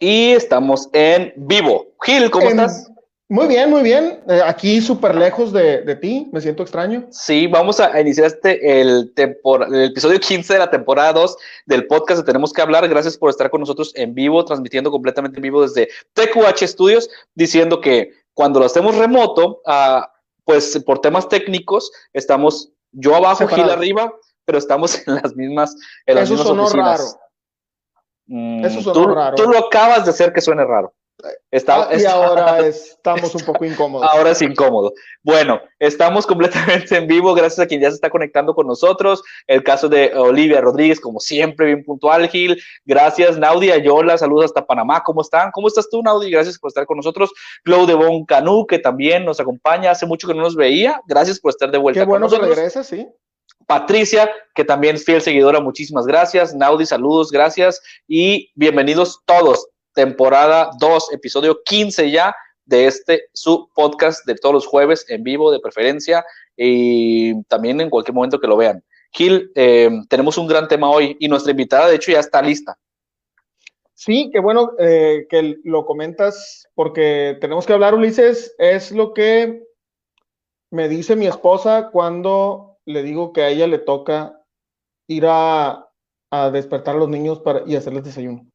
y estamos en vivo. Gil, ¿cómo estás? Muy bien, muy bien. Eh, aquí súper lejos de, ti, me siento extraño. Sí, vamos a iniciar este, el, el episodio 15 de la temporada 2 del podcast de Tenemos que hablar. Gracias por estar con nosotros en vivo, transmitiendo completamente en vivo desde TQH Studios, diciendo que cuando lo hacemos remoto, uh, pues por temas técnicos, estamos yo abajo, Gil arriba, pero estamos en las mismas, en las Eso sonó raro. Mm, Eso sonó raro. Tú lo acabas de hacer que suene raro. Ah, y ahora estamos un poco incómodos. Ahora es incómodo. Bueno, estamos completamente en vivo, gracias a quien ya se está conectando con nosotros. El caso de Olivia Rodríguez, como siempre, bien puntual, Gil. Gracias, Naudi Ayola, saludos hasta Panamá. ¿Cómo están? ¿Cómo estás tú, Naudi? Gracias por estar con nosotros. Clau de Bon Canú, que también nos acompaña, hace mucho que no nos veía. Gracias por estar de vuelta. Qué bueno que regresa, sí. Patricia, que también es fiel seguidora, muchísimas gracias. Naudi, saludos, gracias. Y bienvenidos todos temporada 2, episodio 15 ya de este su podcast de todos los jueves en vivo de preferencia y también en cualquier momento que lo vean. Gil, eh, tenemos un gran tema hoy y nuestra invitada de hecho ya está lista. Sí, qué bueno eh, que lo comentas porque tenemos que hablar, Ulises, es lo que me dice mi esposa cuando le digo que a ella le toca ir a, a despertar a los niños para, y hacerles desayuno.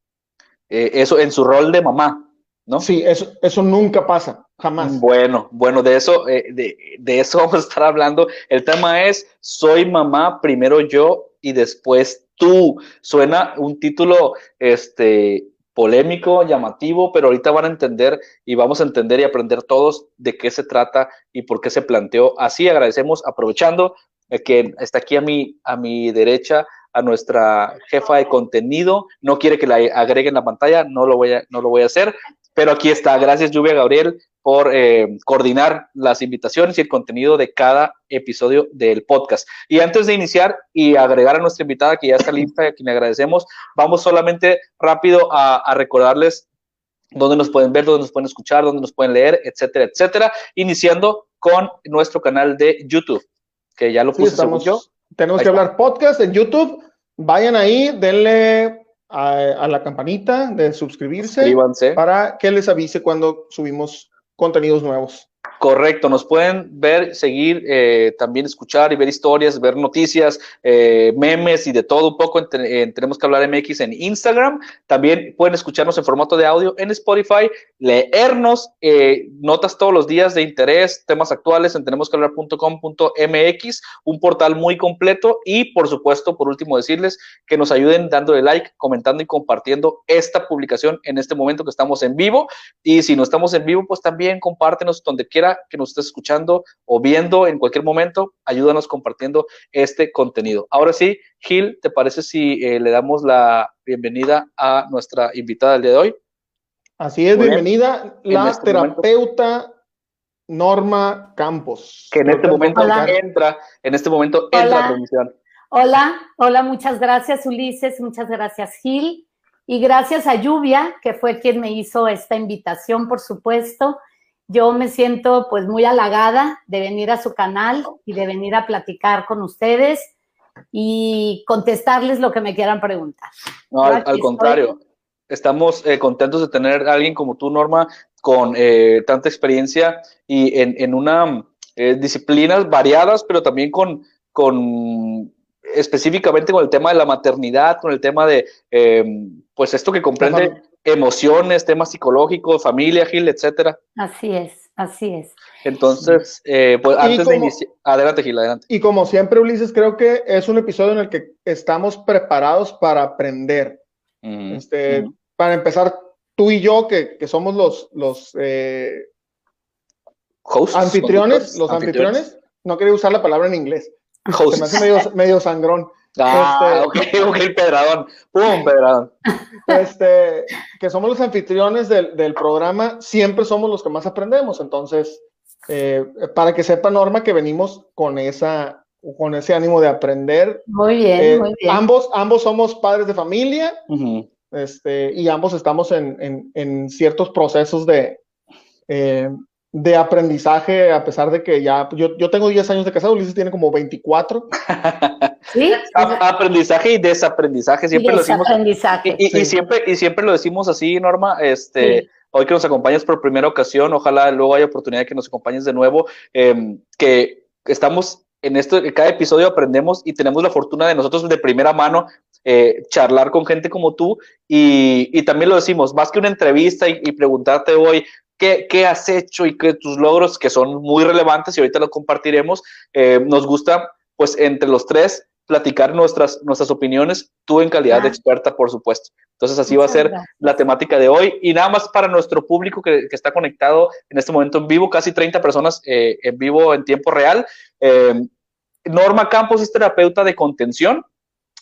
Eh, eso en su rol de mamá, ¿no? Sí, eso, eso nunca pasa, jamás. Bueno, bueno, de eso, eh, de, de, eso vamos a estar hablando. El tema es, soy mamá, primero yo y después tú. Suena un título, este, polémico, llamativo, pero ahorita van a entender y vamos a entender y aprender todos de qué se trata y por qué se planteó así. Agradecemos, aprovechando que está aquí a mi, a mi derecha a nuestra jefa de contenido. No quiere que la agreguen la pantalla, no lo voy a, no lo voy a hacer, pero aquí está. Gracias, Lluvia Gabriel, por eh, coordinar las invitaciones y el contenido de cada episodio del podcast. Y antes de iniciar y agregar a nuestra invitada, que ya está lista a quien agradecemos, vamos solamente rápido a, recordarles dónde nos pueden ver, dónde nos pueden escuchar, dónde nos pueden leer, etcétera, etcétera, iniciando con nuestro canal de YouTube, que ya lo puse yo. Tenemos que hablar podcast en YouTube. Vayan ahí, denle a, la campanita de suscribirse para que les avise cuando subimos contenidos nuevos. Correcto, nos pueden ver, seguir, eh, también escuchar y ver historias, ver noticias, eh, memes y de todo un poco. tenemos que hablar MX en Instagram. También pueden escucharnos en formato de audio en Spotify, leernos eh, notas todos los días de interés, temas actuales en tenemos un portal muy completo. Y por supuesto, por último, decirles que nos ayuden dándole like, comentando y compartiendo esta publicación en este momento que estamos en vivo. Y si no estamos en vivo, pues también compártenos donde quiera que nos estés escuchando o viendo en cualquier momento, ayúdanos compartiendo este contenido. Ahora sí, Gil, ¿te parece si eh, le damos la bienvenida a nuestra invitada del día de hoy? Así es, bienvenida la este terapeuta Norma Campos. Que en este momento entra, en este momento entra a transmisión. Hola, hola, muchas gracias Ulises, muchas gracias Gil y gracias a Lluvia, que fue quien me hizo esta invitación, por supuesto. Yo me siento pues muy halagada de venir a su canal y de venir a platicar con ustedes y contestarles lo que me quieran preguntar. No, al, contrario, estamos eh, contentos de tener a alguien como tú, Norma, con eh, tanta experiencia y en, en una eh, disciplinas variadas, pero también con, con específicamente con el tema de la maternidad, con el tema de, pues esto que comprende emociones, temas psicológicos, familia, Gil, etcétera. Así es, así es. Entonces, eh, pues antes de iniciar, adelante Gil, adelante. Y como siempre, Ulises, creo que es un episodio en el que estamos preparados para aprender. este, Para empezar, tú y yo, que, que somos los, los eh, Hosts, anfitriones, los anfitriones. no quería usar la palabra en inglés. Se me hace medio, medio sangrón. Ah, este, ok, ok, Pedradón. ¡Pum, Pedradón! Este, que somos los anfitriones del, del, programa, siempre somos los que más aprendemos. Entonces, eh, para que sepa Norma que venimos con esa con ese ánimo de aprender. Muy bien, eh, muy bien. Ambos, ambos somos padres de familia este, y ambos estamos en, en, en ciertos procesos de, eh, de aprendizaje, a pesar de que ya, yo, yo tengo 10 años de casado, Ulises tiene como 24. aprendizaje y desaprendizaje, siempre lo decimos. Y, siempre, y siempre lo decimos así, Norma, este, hoy que nos acompañas por primera ocasión, ojalá luego haya oportunidad de que nos acompañes de nuevo, em, que estamos en esto, en cada episodio aprendemos y tenemos la fortuna de nosotros de primera mano eh, charlar con gente como tú y, también lo decimos, más que una entrevista y, preguntarte hoy qué, qué, has hecho y qué tus logros que son muy relevantes y ahorita lo compartiremos, eh, nos gusta pues entre los tres platicar nuestras, nuestras opiniones, tú en calidad de experta, por supuesto. Entonces así va a ser la temática de hoy. Y nada más para nuestro público que, que está conectado en este momento en vivo, casi 30 personas eh, en vivo en tiempo real. Eh, Norma Campos es terapeuta de contención,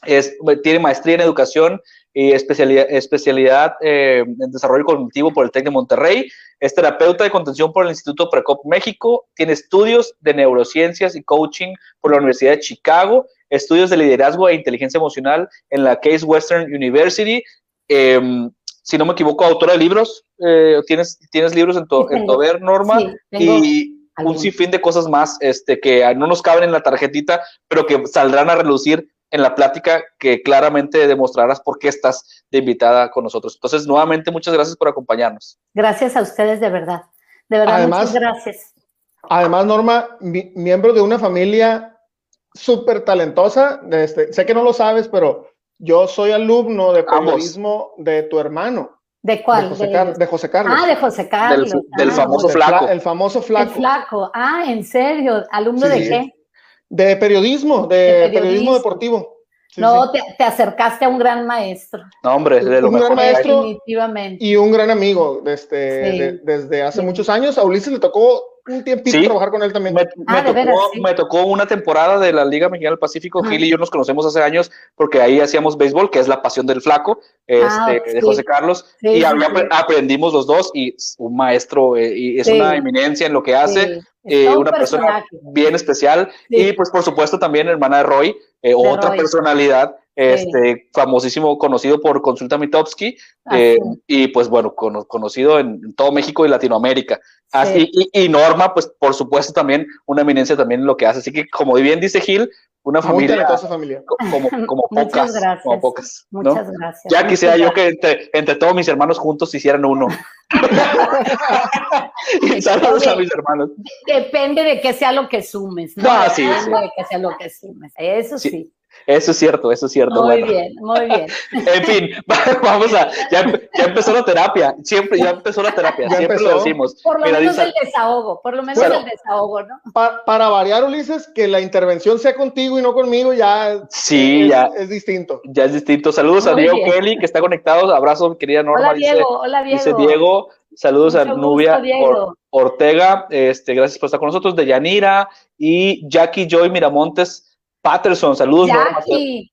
es, tiene maestría en educación y especialidad, especialidad eh, en desarrollo cognitivo por el TEC de Monterrey. Es terapeuta de contención por el Instituto Precop México. Tiene estudios de neurociencias y coaching por la Universidad de Chicago. Estudios de liderazgo e inteligencia emocional en la Case Western University. Em, si no me equivoco, autora de libros. Eh, ¿tienes, ¿Tienes libros en tu, en haber, Norma? y un sinfín de cosas más este, que no nos caben en la tarjetita, pero que saldrán a relucir en la plática que claramente demostrarás por qué estás de invitada con nosotros. Entonces, nuevamente, muchas gracias por acompañarnos. Gracias a ustedes, de verdad. De verdad, muchas gracias. Además, Norma, miembro de una familia súper talentosa. Este, sé que no lo sabes, pero yo soy alumno de periodismo de tu hermano. ¿De cuál? De José, Carlos. Ah, de José Carlos. Del, ah. famoso flaco. El famoso flaco. El flaco. Ah, ¿en serio? ¿Alumno de qué? De periodismo, de, periodismo. deportivo. no, te, acercaste a un gran maestro. No, hombre, de lo un gran maestro Definitivamente. y un gran amigo este, desde hace muchos años. A Ulises le tocó un tiempito trabajar con él también. Me, ah, tocó, me, tocó, una temporada de la Liga Mexicana del Pacífico. Gil y yo nos conocemos hace años porque ahí hacíamos béisbol, que es la pasión del flaco, ah, este, de José Carlos. y aprendimos los dos y un maestro eh, y es una eminencia en lo que hace. Eh, una persona bien especial y pues por supuesto también hermana de Roy, eh, otra personalidad este famosísimo conocido por Consulta Mitowski eh, y pues bueno conocido en, todo México y Latinoamérica. Así y, Norma pues por supuesto también una eminencia también en lo que hace. Así que como bien dice Gil una familia, familia. Como, como pocas como pocas muchas gracias. Ya quisiera yo que entre, todos mis hermanos juntos hicieran uno. Saludos a mis hermanos. Depende de que sea lo que sumes no, ah, sí, depende de que sea lo que sumes. Eso sí. Eso es cierto, eso es cierto. Muy bien, muy bien. en fin, vamos a, ya, empezó la terapia, siempre, ya empezó la terapia, siempre lo decimos. Por lo menos el desahogo, por lo menos el desahogo, ¿no? para variar, Ulises, que la intervención sea contigo y no conmigo, ya, sí, es, ya es distinto. Ya es distinto. Saludos a Diego Kelly, que está conectado. Abrazo, querida Norma. Hola, Diego. hola, Diego. Dice Diego. Saludos a Nubia Ortega, este, gracias por estar con nosotros, de Yanira y Jackie Joy Miramontes Patterson, saludos.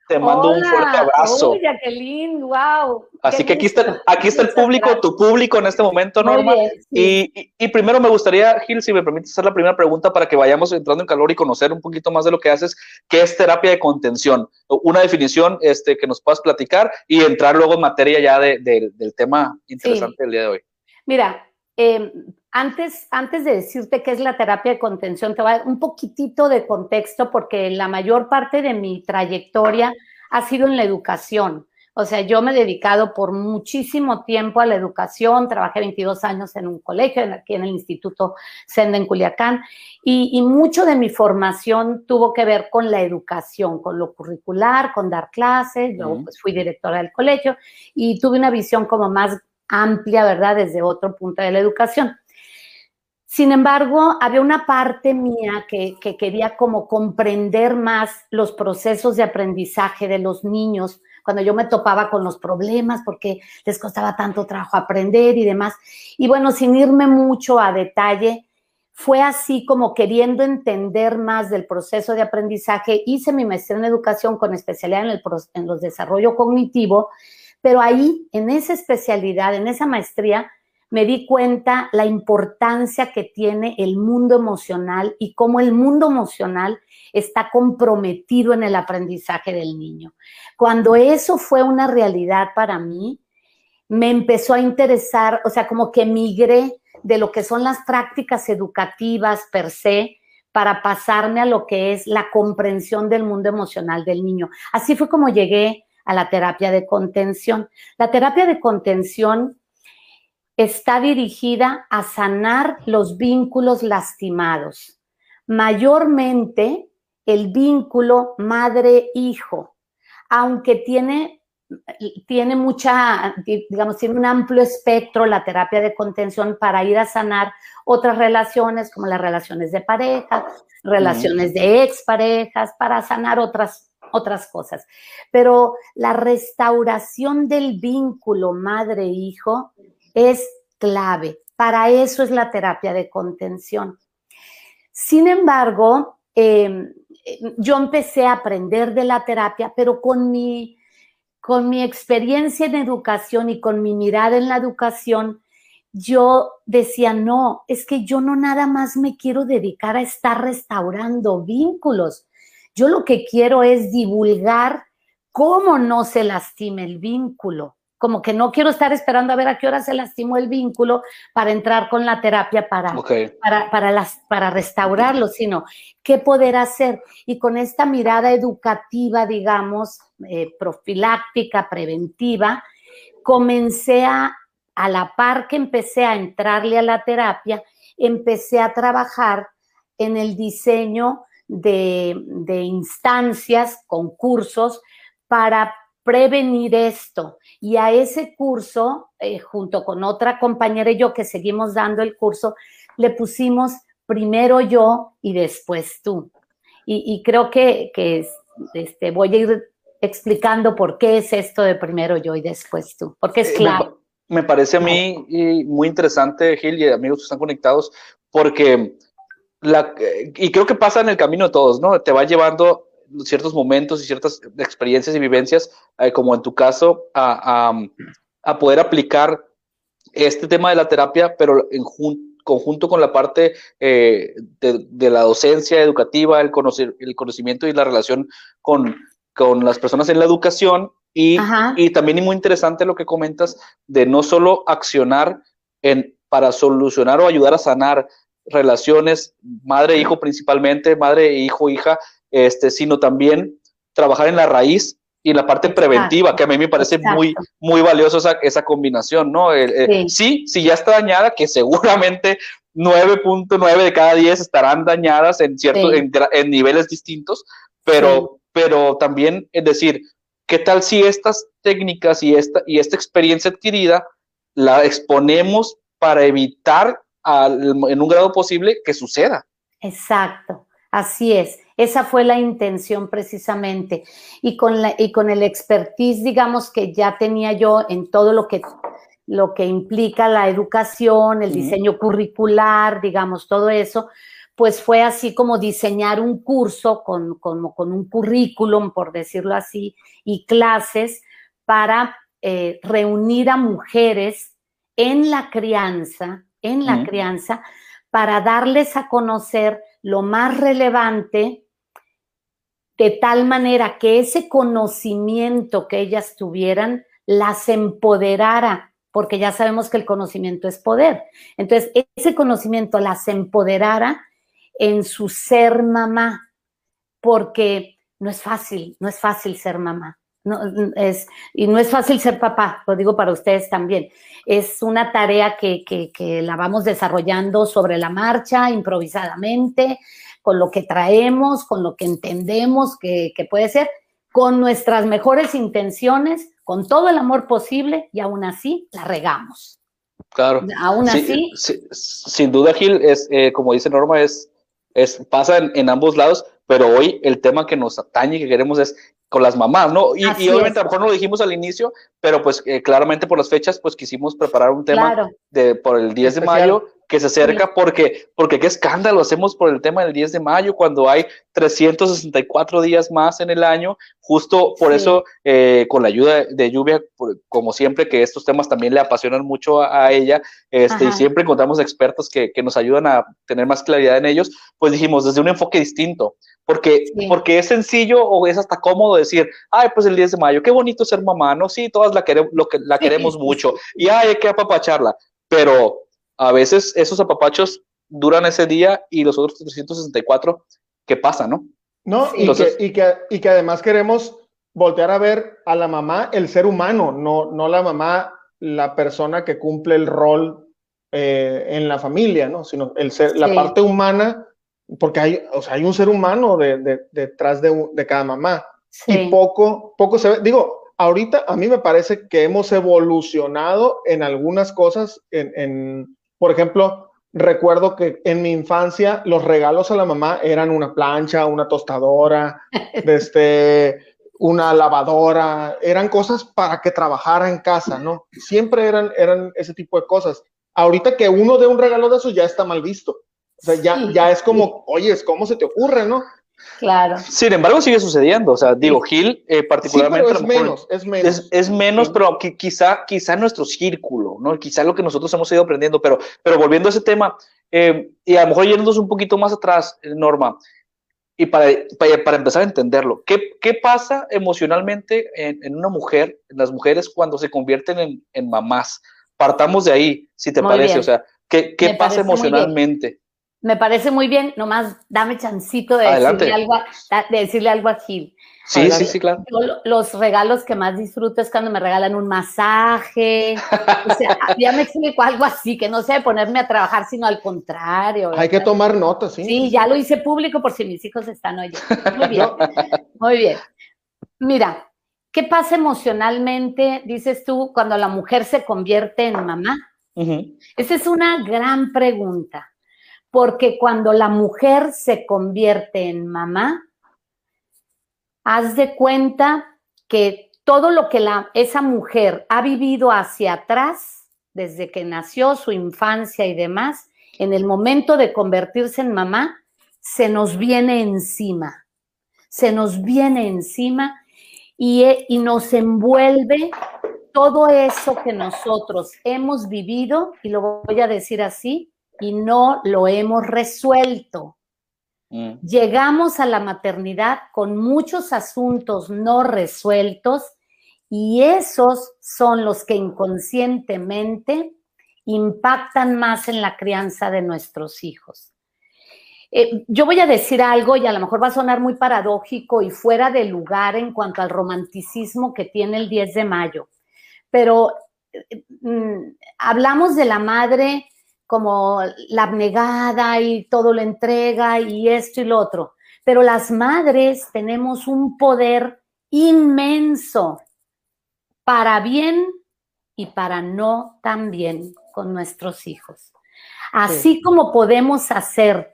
Te, mando un fuerte abrazo. Jacqueline, wow. Así que aquí está, aquí está el público, tu público en este momento, Norma. y, y, primero me gustaría, Gil, si me permites hacer la primera pregunta para que vayamos entrando en calor y conocer un poquito más de lo que haces, ¿qué es terapia de contención? Una definición este, que nos puedas platicar y entrar luego en materia ya de, del tema interesante del día de hoy. Mira, eh, antes, antes de decirte qué es la terapia de contención, te voy a dar un poquitito de contexto porque la mayor parte de mi trayectoria ha sido en la educación. O sea, yo me he dedicado por muchísimo tiempo a la educación, trabajé 22 años en un colegio, aquí en el Instituto Senda en Culiacán, y, mucho de mi formación tuvo que ver con la educación, con lo curricular, con dar clases, yo pues, fui directora del colegio y tuve una visión como más amplia, ¿verdad?, desde otro punto de la educación. Sin embargo, había una parte mía que, quería como comprender más los procesos de aprendizaje de los niños cuando yo me topaba con los problemas porque les costaba tanto trabajo aprender y demás. Y bueno, sin irme mucho a detalle, fue así como queriendo entender más del proceso de aprendizaje. Hice mi maestría en educación con especialidad en, el, en los desarrollo cognitivo, pero ahí, en esa especialidad, en esa maestría, me di cuenta la importancia que tiene el mundo emocional y cómo el mundo emocional está comprometido en el aprendizaje del niño. Cuando eso fue una realidad para mí, me empezó a interesar, o sea, como que migré de lo que son las prácticas educativas per se, para pasarme a lo que es la comprensión del mundo emocional del niño. Así fue como llegué a la terapia de contención. La terapia de contención está dirigida a sanar los vínculos lastimados, mayormente el vínculo madre-hijo, aunque tiene, tiene mucha, digamos, tiene un amplio espectro la terapia de contención para ir a sanar otras relaciones, como las relaciones de pareja, relaciones de exparejas, para sanar otras otras cosas. Pero la restauración del vínculo madre-hijo es clave. Para eso es la terapia de contención. Sin embargo, em, yo empecé a aprender de la terapia, pero con mi, con mi experiencia en educación y con mi mirada en la educación, yo decía, no, es que yo no nada más me quiero dedicar a estar restaurando vínculos. Yo lo que quiero es divulgar cómo no se lastime el vínculo. Como que no quiero estar esperando a ver a qué hora se lastimó el vínculo para entrar con la terapia para, para, las, para restaurarlo, sino qué poder hacer. Y con esta mirada educativa, digamos, eh, profiláctica, preventiva, comencé a, a la par que empecé a entrarle a la terapia, empecé a trabajar en el diseño de, instancias, concursos para prevenir esto. Y a ese curso, eh, junto con otra compañera y yo que seguimos dando el curso, le pusimos primero yo y después tú. Y, creo que, este, voy a ir explicando por qué es esto de primero yo y después tú, porque es eh, claro. Me, parece a mí muy interesante, Gil, y amigos que están conectados, porque la, y creo que pasa en el camino de todos, ¿no? Te va llevando ciertos momentos y ciertas experiencias y vivencias, eh, como en tu caso, a, a, poder aplicar este tema de la terapia, pero en conjunto con la parte eh, de, de, la docencia educativa, el, conocer, el conocimiento y la relación con, con las personas en la educación. Y, y también es muy interesante lo que comentas de no solo accionar en, para solucionar o ayudar a sanar relaciones madre-hijo principalmente, madre-hijo-hija, este, sino también trabajar en la raíz y la parte preventiva, que a mí me parece muy, muy valioso esa, esa combinación, ¿no? sí. sí, ya está dañada, que seguramente 9.9 de cada 10 estarán dañadas en, ciertos en, niveles distintos, pero, pero también es decir, ¿qué tal si estas técnicas y esta, y esta experiencia adquirida la exponemos para evitar en un grado posible que suceda. Exacto, así es. Esa fue la intención precisamente. Y con, la, y con el expertise, digamos, que ya tenía yo en todo lo que, lo que implica la educación, el diseño curricular, digamos, todo eso, pues fue así como diseñar un curso con, con, un currículum, por decirlo así, y clases para eh, reunir a mujeres en la crianza en la crianza para darles a conocer lo más relevante de tal manera que ese conocimiento que ellas tuvieran las empoderara, porque ya sabemos que el conocimiento es poder. Entonces, ese conocimiento las empoderara en su ser mamá, porque no es fácil, no es fácil ser mamá. No, es, y no es fácil ser papá, lo digo para ustedes también. Es una tarea que, la vamos desarrollando sobre la marcha, improvisadamente, con lo que traemos, con lo que entendemos que, puede ser, con nuestras mejores intenciones, con todo el amor posible y aún así la regamos. Claro. Aún así. sin duda, Gil, es, eh, como dice Norma, es, es, pasa en, ambos lados, pero hoy el tema que nos atañe y que queremos es con las mamás, ¿no? Y, obviamente a lo mejor no lo dijimos al inicio, pero pues eh, claramente por las fechas, pues quisimos preparar un tema de, por el 10 de mayo que se acerca porque, porque qué escándalo hacemos por el tema del 10 de mayo cuando hay 364 días más en el año. Justo por eso, eh, con la ayuda de Lluvia, como siempre, que estos temas también le apasionan mucho a, ella, este, y siempre encontramos expertos que, que, nos ayudan a tener más claridad en ellos, pues dijimos desde un enfoque distinto, porque, porque es sencillo o es hasta cómodo decir, ay, pues el 10 de mayo, qué bonito ser mamá, ¿no? Sí, todas la queremos, lo que, la queremos mucho, y ay, hay que apapacharla, pero a veces esos apapachos duran ese día y los otros 364, ¿qué pasa, no? No, y, que, y, que, y que además queremos voltear a ver a la mamá, el ser humano, no, no la mamá, la persona que cumple el rol eh, en la familia, ¿no? Sino el ser, la parte humana, porque hay, o sea, hay un ser humano de, detrás de, de, cada mamá. Y poco, poco se ve, digo, ahorita a mí me parece que hemos evolucionado en algunas cosas, en, en por ejemplo, recuerdo que en mi infancia los regalos a la mamá eran una plancha, una tostadora, este, una lavadora, eran cosas para que trabajara en casa, ¿no? Siempre eran, eran ese tipo de cosas. Ahorita que uno dé un regalo de eso ya está mal visto. O sea, ya, ya es como, oye, ¿cómo se te ocurre, no? Claro. Sin embargo, sigue sucediendo. O sea, digo, Gil, eh, particularmente. es, menos, es menos, es menos. pero quizá, quizá nuestro círculo, ¿no? Quizá lo que nosotros hemos ido aprendiendo. Pero, pero volviendo a ese tema, eh, y a lo mejor yéndonos un poquito más atrás, eh, Norma, y para, para, empezar a entenderlo, ¿qué, qué pasa emocionalmente en, en, una mujer, en las mujeres, cuando se convierten en, en mamás? Partamos de ahí, si te parece. O sea, ¿qué, qué pasa emocionalmente? Me parece muy bien, nomás dame chancito de, decirle algo, a, de decirle algo a Gil. Sí, sí, sí, claro. los regalos que más disfruto es cuando me regalan un masaje. o sea, ya me explico algo así, que no sea ponerme a trabajar, sino al contrario. Hay que tomar notas, sí. Sí, ya lo hice público por si mis hijos están oyendo. Muy bien, muy bien. Mira, ¿qué pasa emocionalmente, dices tú, cuando la mujer se convierte en mamá? Esa es una gran pregunta porque cuando la mujer se convierte en mamá, haz de cuenta que todo lo que esa mujer ha vivido hacia atrás, desde que nació, su infancia y demás, en el momento de convertirse en mamá, se nos viene encima, se nos viene encima y, y nos envuelve todo eso que nosotros hemos vivido, y lo voy a decir así, y no lo hemos resuelto. Mm. Llegamos a la maternidad con muchos asuntos no resueltos y esos son los que inconscientemente impactan más en la crianza de nuestros hijos. Eh, yo voy a decir algo y a lo mejor va a sonar muy paradójico y fuera de lugar en cuanto al romanticismo que tiene el 10 de mayo, pero eh, mm, hablamos de la madre como la abnegada y todo lo entrega y esto y lo otro. Pero las madres tenemos un poder inmenso para bien y para no tan bien con nuestros hijos. Así como podemos hacer,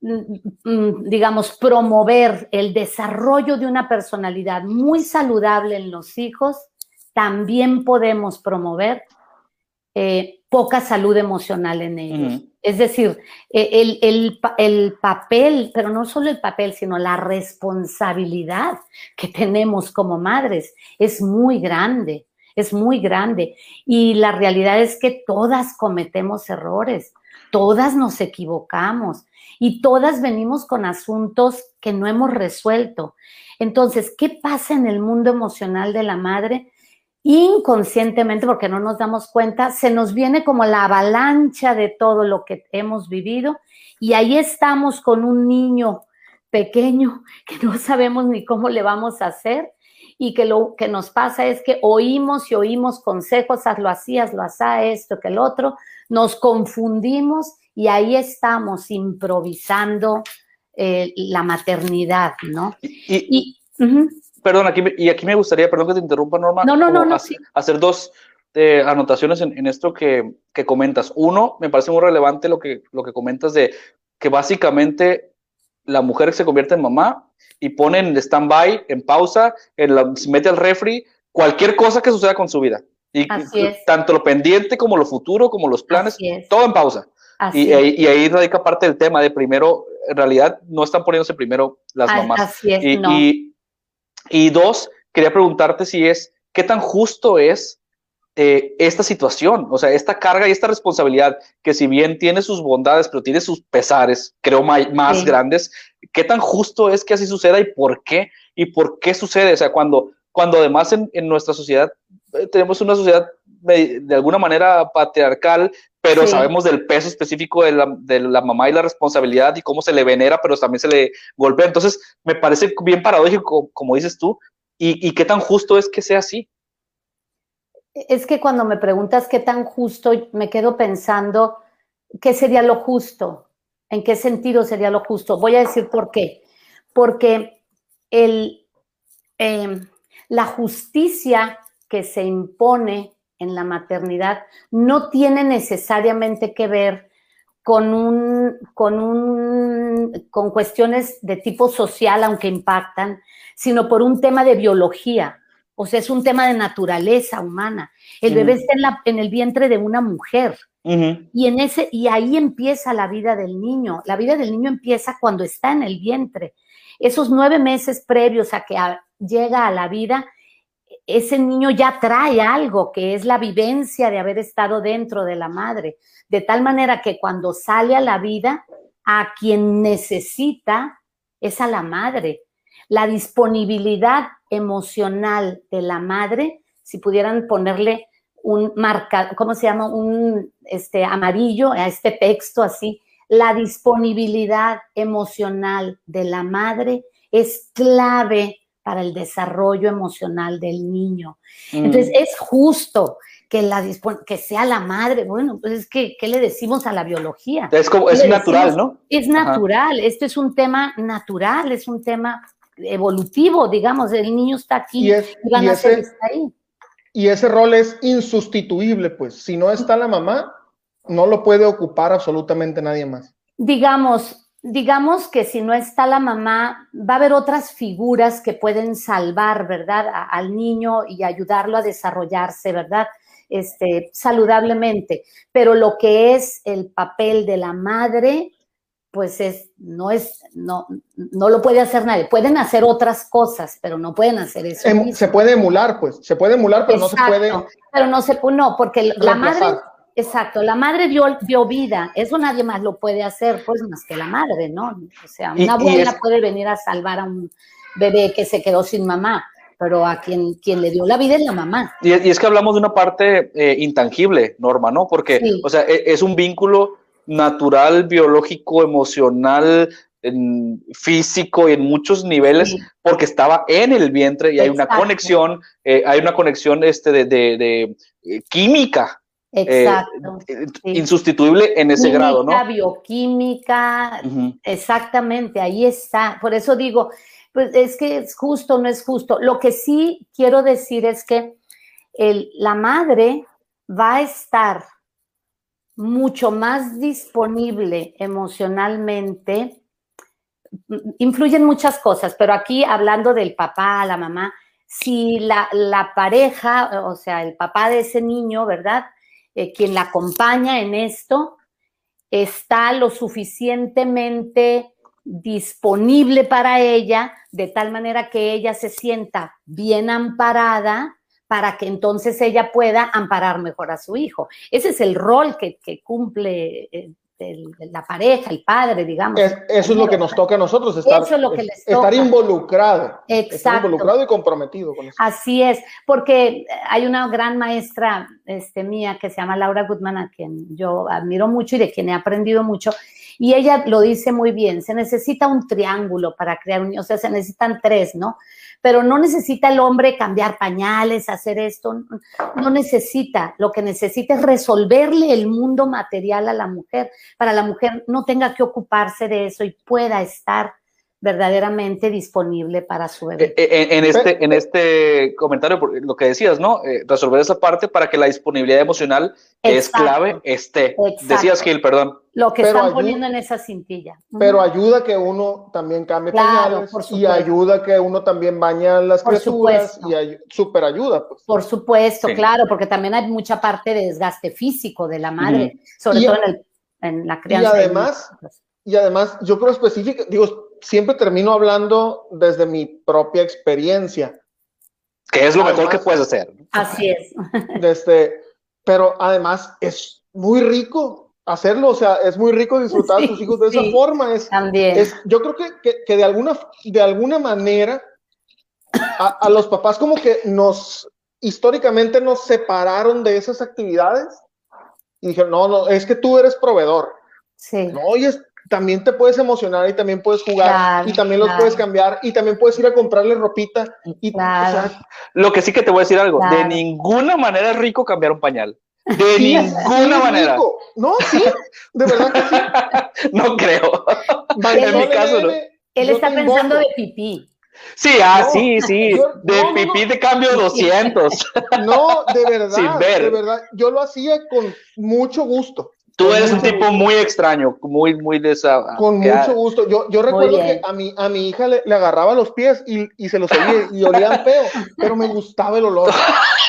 mm, mm, digamos, promover el desarrollo de una personalidad muy saludable en los hijos, también podemos promover eh, poca salud emocional en ellos. Es decir, e, el, papel, pero no solo el papel, sino la responsabilidad que tenemos como madres es muy grande, es muy grande. Y la realidad es que todas cometemos errores, todas nos equivocamos y todas venimos con asuntos que no hemos resuelto. Entonces, ¿qué pasa en el mundo emocional de la madre? Inconscientemente, porque no nos damos cuenta, se nos viene como la avalancha de todo lo que hemos vivido. Y ahí estamos con un niño pequeño que no sabemos ni cómo le vamos a hacer. Y que lo que nos pasa es que oímos y oímos consejos, hazlo así, hazlo así, esto, que el otro, nos confundimos y ahí estamos improvisando eh, la maternidad, ¿no? Y, perdón, aquí, y aquí me gustaría, perdón que te interrumpa, Norma, no, no, no, hacer, dos eh, anotaciones en, esto que, que, comentas. Uno, me parece muy relevante lo que, lo que comentas de que básicamente la mujer se convierte en mamá y pone en stand-by, en pausa, en la, se mete al refri, cualquier cosa que suceda con su vida. Y tanto lo pendiente como lo futuro, como los planes, todo en pausa. Y, y, ahí radica parte del tema de primero, en realidad no están poniéndose primero las mamás. Así es, y, y, y dos, quería preguntarte si es, ¿qué tan justo es eh, esta situación? O sea, esta carga y esta responsabilidad, que si bien tiene sus bondades, pero tiene sus pesares, creo, más, grandes, ¿qué tan justo es que así suceda y por qué? ¿Y por qué sucede? O sea, cuando, cuando además en, nuestra sociedad tenemos una sociedad de, alguna manera patriarcal, pero sabemos del peso específico de la, de la, mamá y la responsabilidad y cómo se le venera, pero también se le golpea. Entonces, me parece bien paradójico, como dices tú, y, y qué tan justo es que sea así. Es que cuando me preguntas qué tan justo, me quedo pensando qué sería lo justo, en qué sentido sería lo justo. Voy a decir por qué. Porque el, em, la justicia que se impone en la maternidad no tiene necesariamente que ver con, un, con, un, con cuestiones de tipo social, aunque impactan, sino por un tema de biología. O sea, es un tema de naturaleza humana. El bebé está en, la, en, el vientre de una mujer. Y en ese, y ahí empieza la vida del niño. La vida del niño empieza cuando está en el vientre. Esos nueve meses previos a que llega a la vida, ese niño ya trae algo que es la vivencia de haber estado dentro de la madre, de tal manera que cuando sale a la vida, a quien necesita es a la madre. La disponibilidad emocional de la madre, si pudieran ponerle un marca, ¿cómo se llama? Un este, amarillo a este texto así, la disponibilidad emocional de la madre es clave para el desarrollo emocional del niño. Mm. Entonces, es justo que, la, que sea la madre. Bueno, pues es que, ¿qué le decimos a la biología? Es, como, es natural, ¿no? Es natural, esto es un tema natural, es un tema evolutivo, digamos, el niño está aquí y, ese, ahí. Y ese rol es insustituible, pues, si no está la mamá, no lo puede ocupar absolutamente nadie más. Digamos, digamos que si no está la mamá, va a haber otras figuras que pueden salvar, ¿verdad?, al niño y ayudarlo a desarrollarse, ¿verdad? Este, saludablemente. Pero lo que es el papel de la madre, pues es, no es, no, no lo puede hacer nadie. Pueden hacer otras cosas, pero no pueden hacer eso. Em, se puede emular, pues, se puede emular, pero no se puede. Pero no se no, porque la madre Exacto, la madre dio, vida, eso nadie más lo puede hacer, pues más que la madre, ¿no? O sea, una abuela puede venir a salvar a un bebé que se quedó sin mamá, pero a quien, quien le dio la vida es la mamá. Y, es que hablamos de una parte eh, intangible, Norma, ¿no? Porque, o sea, e, es un vínculo natural, biológico, emocional, físico y en muchos niveles porque estaba en el vientre y hay una conexión, eh, hay una conexión este de, de eh, química Exacto. Eh, insustituible en ese grado, ¿no? Bioquímica, exactamente, ahí está. Por eso digo, pues es que es justo, no es justo. Lo que sí quiero decir es que el, la madre va a estar mucho más disponible emocionalmente. Influyen muchas cosas, pero aquí hablando del papá, la mamá, si la, la pareja, o sea, el papá de ese niño, ¿verdad? Eh, quien la acompaña en esto, está lo suficientemente disponible para ella, de tal manera que ella se sienta bien amparada para que entonces ella pueda amparar mejor a su hijo. Ese es el rol que, cumple la pareja, el padre, digamos. eso es lo que nos toca a nosotros, estar, estar involucrado. Estar involucrado y comprometido con eso. Así es, porque hay una gran maestra este, mía que se llama Laura Goodman, a quien yo admiro mucho y de quien he aprendido mucho, y ella lo dice muy bien, se necesita un triángulo para crear un, o sea, se necesitan tres, ¿no? Pero no necesita el hombre cambiar pañales, hacer esto, no necesita, lo que necesita es resolverle el mundo material a la mujer, para la mujer no tenga que ocuparse de eso y pueda estar verdaderamente disponible para su bebé. Eh, eh, en, este, en este comentario, lo que decías, ¿no? Eh, resolver esa parte para que la disponibilidad emocional es clave esté. Decías, Gil, perdón. Lo que están poniendo en esa cintilla. Pero ayuda que uno también cambie pañales y ayuda que uno también baña las criaturas y súper ayuda. Pues. Por supuesto, claro, porque también hay mucha parte de desgaste físico de la madre, sobre todo en, el, en, la crianza. Y además, y además, yo creo específico, digo, siempre termino hablando desde mi propia experiencia. Que es lo mejor que puedes hacer. Así es. Desde, pero además es muy rico hacerlo, o sea, es muy rico disfrutar a tus hijos de esa forma. Es, también. Es, yo creo que, que, de, alguna, de alguna manera a, los papás como que nos, históricamente nos separaron de esas actividades y dijeron, no, no, es que tú eres proveedor. Sí. No, oye, también te puedes emocionar y también puedes jugar y también los puedes cambiar y también puedes ir a comprarle ropita. Y, Lo que sí que te voy a decir algo, de ninguna manera es rico cambiar un pañal. De ninguna manera. No, sí, de verdad que sí. no creo. en mi caso, no. Él está pensando de pipí. Sí, ah, sí, sí. de pipí de cambio 200. No, de verdad. Sin ver. De verdad. Yo lo hacía con mucho gusto. Tú eres un tipo muy extraño, muy, muy de esa. Con mucho gusto. Yo, yo recuerdo que a mi, a mi hija le, le agarraba los pies y, y se los oía y olían feo, pero me gustaba el olor.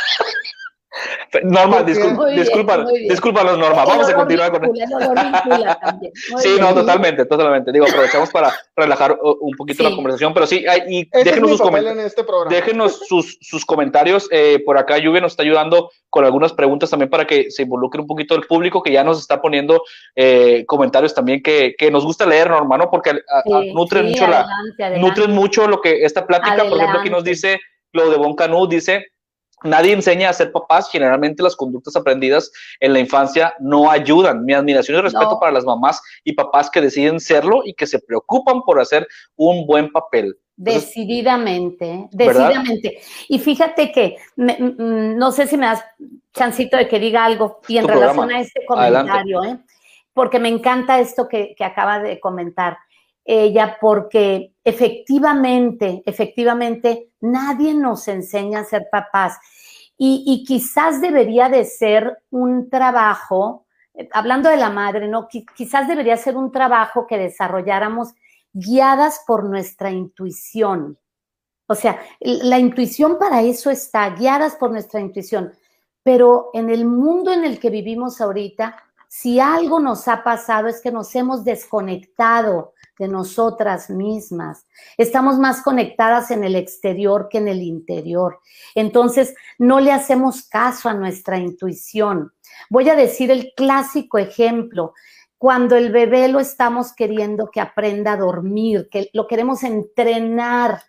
Norma, disculpa, disculpa, discúlpanos, Norma. Vamos a continuar con esto. Sí, no, totalmente, totalmente. Digo, aprovechamos para relajar un poquito la conversación, pero sí, y déjenos, sus, este déjenos sus, sus, comentarios. Eh, por acá, Lluvia nos está ayudando con algunas preguntas también para que se involucre un poquito el público que ya nos está poniendo eh, comentarios también que, que, nos gusta leer, Norma, ¿no? Porque nutren, mucho la, nutren mucho lo que esta plática, por ejemplo, aquí nos dice lo de Bon Canú, dice Nadie enseña a ser papás, generalmente las conductas aprendidas en la infancia no ayudan. Mi admiración y respeto para las mamás y papás que deciden serlo y que se preocupan por hacer un buen papel. decididamente, decididamente. Y fíjate que no sé si me das chancito de que diga algo y en relación a este comentario, ¿eh? porque me encanta esto que, que acaba de comentar ella, porque efectivamente, efectivamente, nadie nos enseña a ser papás. Y, quizás debería de ser un trabajo, eh, hablando de la madre, ¿no? Quizás debería ser un trabajo que desarrolláramos guiadas por nuestra intuición. O sea, la intuición para eso está, guiadas por nuestra intuición. Pero en el mundo en el que vivimos ahorita, si algo nos ha pasado es que nos hemos desconectado de nosotras mismas. Estamos más conectadas en el exterior que en el interior. Entonces, no le hacemos caso a nuestra intuición. Voy a decir el clásico ejemplo. Cuando el bebé lo estamos queriendo que aprenda a dormir, que lo queremos entrenar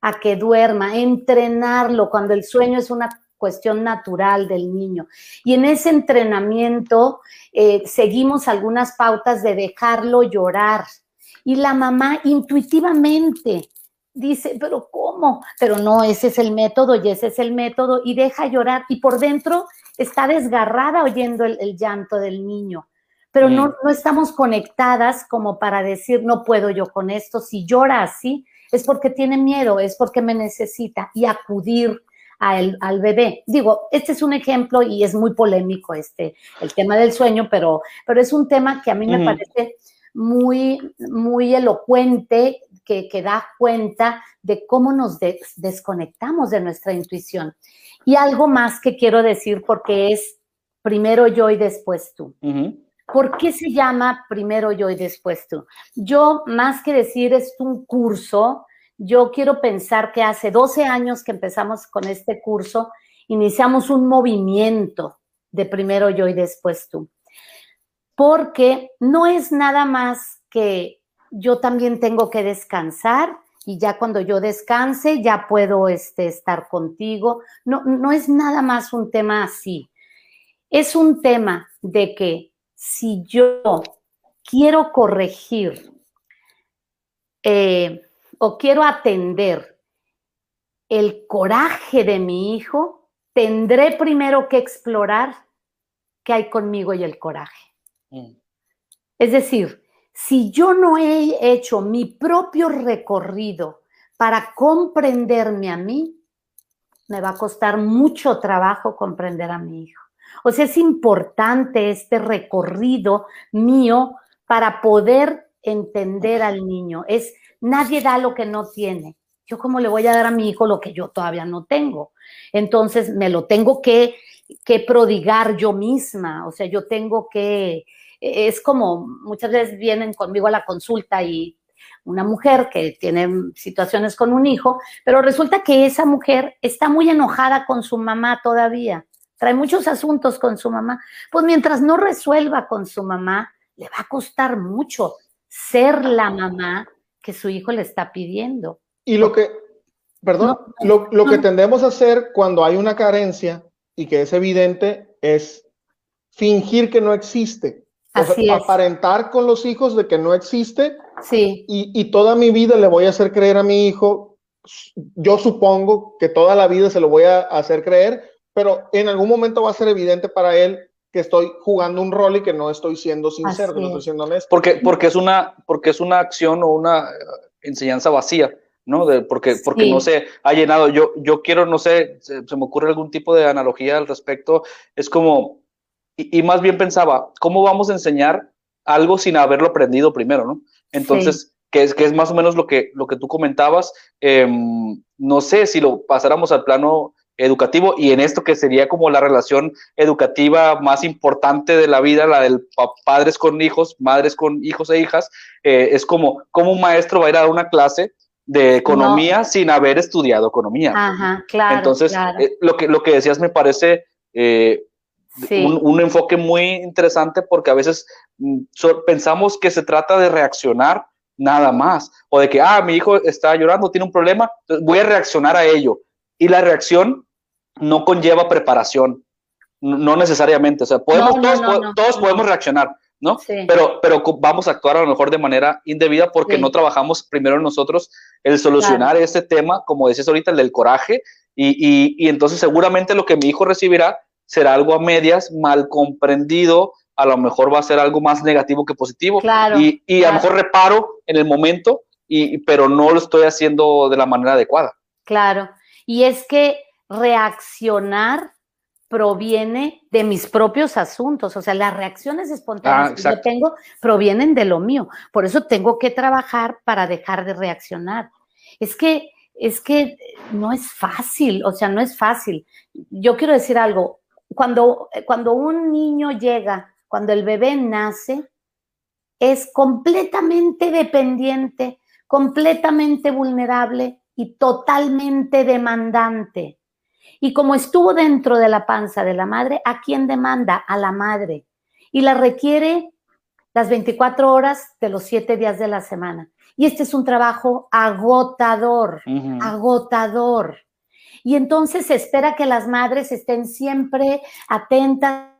a que duerma, entrenarlo cuando el sueño es una cuestión natural del niño. Y en ese entrenamiento eh, seguimos algunas pautas de dejarlo llorar, y la mamá intuitivamente dice, pero ¿cómo? Pero no, ese es el método y ese es el método y deja llorar y por dentro está desgarrada oyendo el, llanto del niño. Pero no, mm. no estamos conectadas como para decir, no puedo yo con esto. Si llora así, es porque tiene miedo, es porque me necesita y acudir al bebé. Digo, este es un ejemplo y es muy polémico este, el tema del sueño, pero, pero es un tema que a mí me parece muy, muy elocuente que, que, da cuenta de cómo nos desconectamos de nuestra intuición. Y algo más que quiero decir porque es primero yo y después tú. ¿Por qué se llama primero yo y después tú? Yo, más que decir es un curso, yo quiero pensar que hace 12 años que empezamos con este curso, iniciamos un movimiento de primero yo y después tú porque no es nada más que yo también tengo que descansar y ya cuando yo descanse ya puedo este, estar contigo. No, no es nada más un tema así. Es un tema de que si yo quiero corregir eh, o quiero atender el coraje de mi hijo, tendré primero que explorar qué hay conmigo y el coraje. Mm. Es decir, si yo no he hecho mi propio recorrido para comprenderme a mí, me va a costar mucho trabajo comprender a mi hijo. O sea, es importante este recorrido mío para poder entender al niño. Es nadie da lo que no tiene. Yo cómo le voy a dar a mi hijo lo que yo todavía no tengo. Entonces me lo tengo que, que prodigar yo misma. O sea, yo tengo que es como muchas veces vienen conmigo a la consulta y una mujer que tiene situaciones con un hijo, pero resulta que esa mujer está muy enojada con su mamá todavía, trae muchos asuntos con su mamá, pues mientras no resuelva con su mamá, le va a costar mucho ser la mamá que su hijo le está pidiendo. Y lo que, Perdón, lo, lo que tendemos a hacer cuando hay una carencia y que es evidente es fingir que no existe. Aparentar con los hijos de que no existe. Sí. Y, y, toda mi vida le voy a hacer creer a mi hijo, yo supongo que toda la vida se lo voy a hacer creer, pero en algún momento va a ser evidente para él que estoy jugando un rol y que no estoy siendo sincero, que no estoy siendo honesto. Porque, porque, es una, porque es una acción o una enseñanza vacía. ¿no? De, porque, porque no se ha llenado. Yo, yo quiero, no sé, se, me ocurre algún tipo de analogía al respecto. Es como, y, más bien pensaba, ¿cómo vamos a enseñar algo sin haberlo aprendido primero, ¿no? Entonces, que, es, que es más o menos lo que, lo que tú comentabas. Em, no sé si lo pasáramos al plano educativo y en esto que sería como la relación educativa más importante de la vida, la del padres con hijos, madres con hijos e hijas, eh, es como, como un maestro va a ir a dar una clase de economía sin haber estudiado economía. Ajá, claro. Entonces, eh, lo, que, lo que decías me parece eh, un, enfoque muy interesante porque a veces mm, pensamos que se trata de reaccionar nada más, o de que, ah, mi hijo está llorando, tiene un problema, voy a reaccionar a ello. Y la reacción no conlleva preparación, no necesariamente, o sea, podemos, todos podemos reaccionar, ¿no? Pero, pero vamos a actuar a lo mejor de manera indebida porque no trabajamos primero nosotros el solucionar este tema, como decías ahorita, el del coraje, y, y, entonces seguramente lo que mi hijo recibirá será algo a medias, mal comprendido, a lo mejor va a ser algo más negativo que positivo. y, y a lo mejor reparo en el momento, y, pero no lo estoy haciendo de la manera adecuada. Claro. Y es que reaccionar proviene de mis propios asuntos, o sea, las reacciones espontáneas ah, que yo tengo provienen de lo mío. Por eso tengo que trabajar para dejar de reaccionar. Es que es que no es fácil, o sea, no es fácil. Yo quiero decir algo, cuando cuando un niño llega, cuando el bebé nace, es completamente dependiente, completamente vulnerable y totalmente demandante. Y como estuvo dentro de la panza de la madre, ¿a quién demanda? A la madre. Y la requiere las 24 horas de los 7 días de la semana. Y este es un trabajo agotador, agotador. Y entonces se espera que las madres estén siempre atentas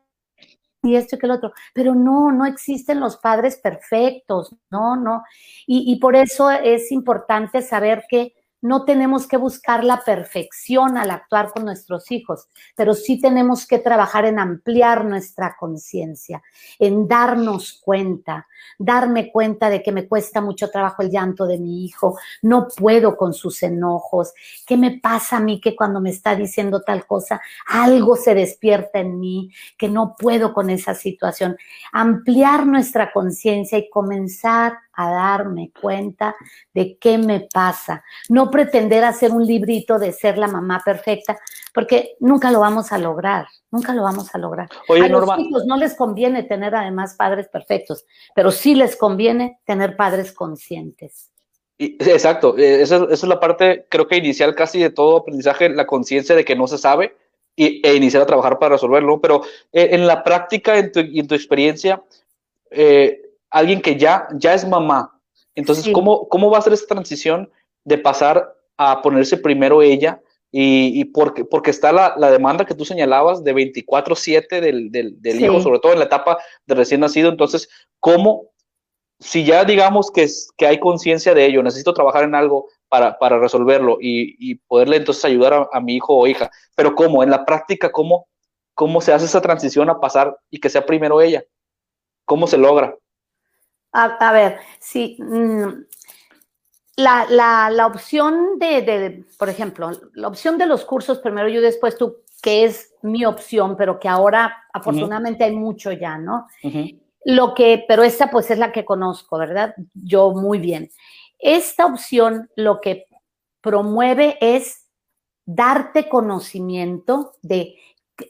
y esto y que el otro. Pero no, no existen los padres perfectos, no, no. Y, y por eso es importante saber que no tenemos que buscar la perfección al actuar con nuestros hijos, pero sí tenemos que trabajar en ampliar nuestra conciencia, en darnos cuenta, darme cuenta de que me cuesta mucho trabajo el llanto de mi hijo, no puedo con sus enojos, ¿qué me pasa a mí que cuando me está diciendo tal cosa, algo se despierta en mí, que no puedo con esa situación? Ampliar nuestra conciencia y comenzar a darme cuenta de qué me pasa. No pretender hacer un librito de ser la mamá perfecta, porque nunca lo vamos a lograr, nunca lo vamos a lograr. a los hijos no les conviene tener además padres perfectos, pero sí les conviene tener padres conscientes. exacto, eh, esa, es la parte, creo que inicial casi de todo aprendizaje, la conciencia de que no se sabe y, e iniciar a trabajar para resolverlo, pero eh, en la práctica, en tu, en tu experiencia, eh, alguien que ya, ya es mamá. Entonces, ¿cómo, ¿cómo va a ser esa transición de pasar a ponerse primero ella? Y, porque, porque está la, demanda que tú señalabas de 24/7 del, del, del hijo, sobre todo en la etapa de recién nacido. Entonces, ¿cómo, si ya digamos que, que hay conciencia de ello, necesito trabajar en algo para, para resolverlo y, y, poderle entonces ayudar a, a, mi hijo o hija, pero ¿cómo? En la práctica, ¿cómo, ¿cómo se hace esa transición a pasar y que sea primero ella? ¿Cómo se logra? A, ver, sí. Mm, la, opción de, por ejemplo, la opción de los cursos primero yo después tú, que es mi opción, pero que ahora afortunadamente hay mucho ya, ¿no? Lo que, pero esta pues es la que conozco, ¿verdad? Yo muy bien. Esta opción lo que promueve es darte conocimiento de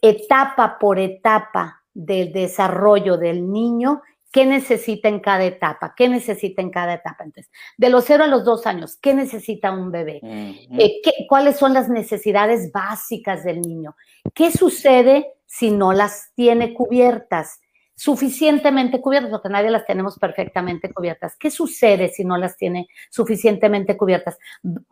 etapa por etapa del desarrollo del niño ¿Qué necesita en cada etapa? ¿Qué necesita en cada etapa? Entonces, de los cero a los dos años, ¿qué necesita un bebé? Eh, ¿Cuáles son las necesidades básicas del niño? ¿Qué sucede si no las tiene cubiertas? Suficientemente cubiertas, porque nadie las tenemos perfectamente cubiertas. ¿Qué sucede si no las tiene suficientemente cubiertas?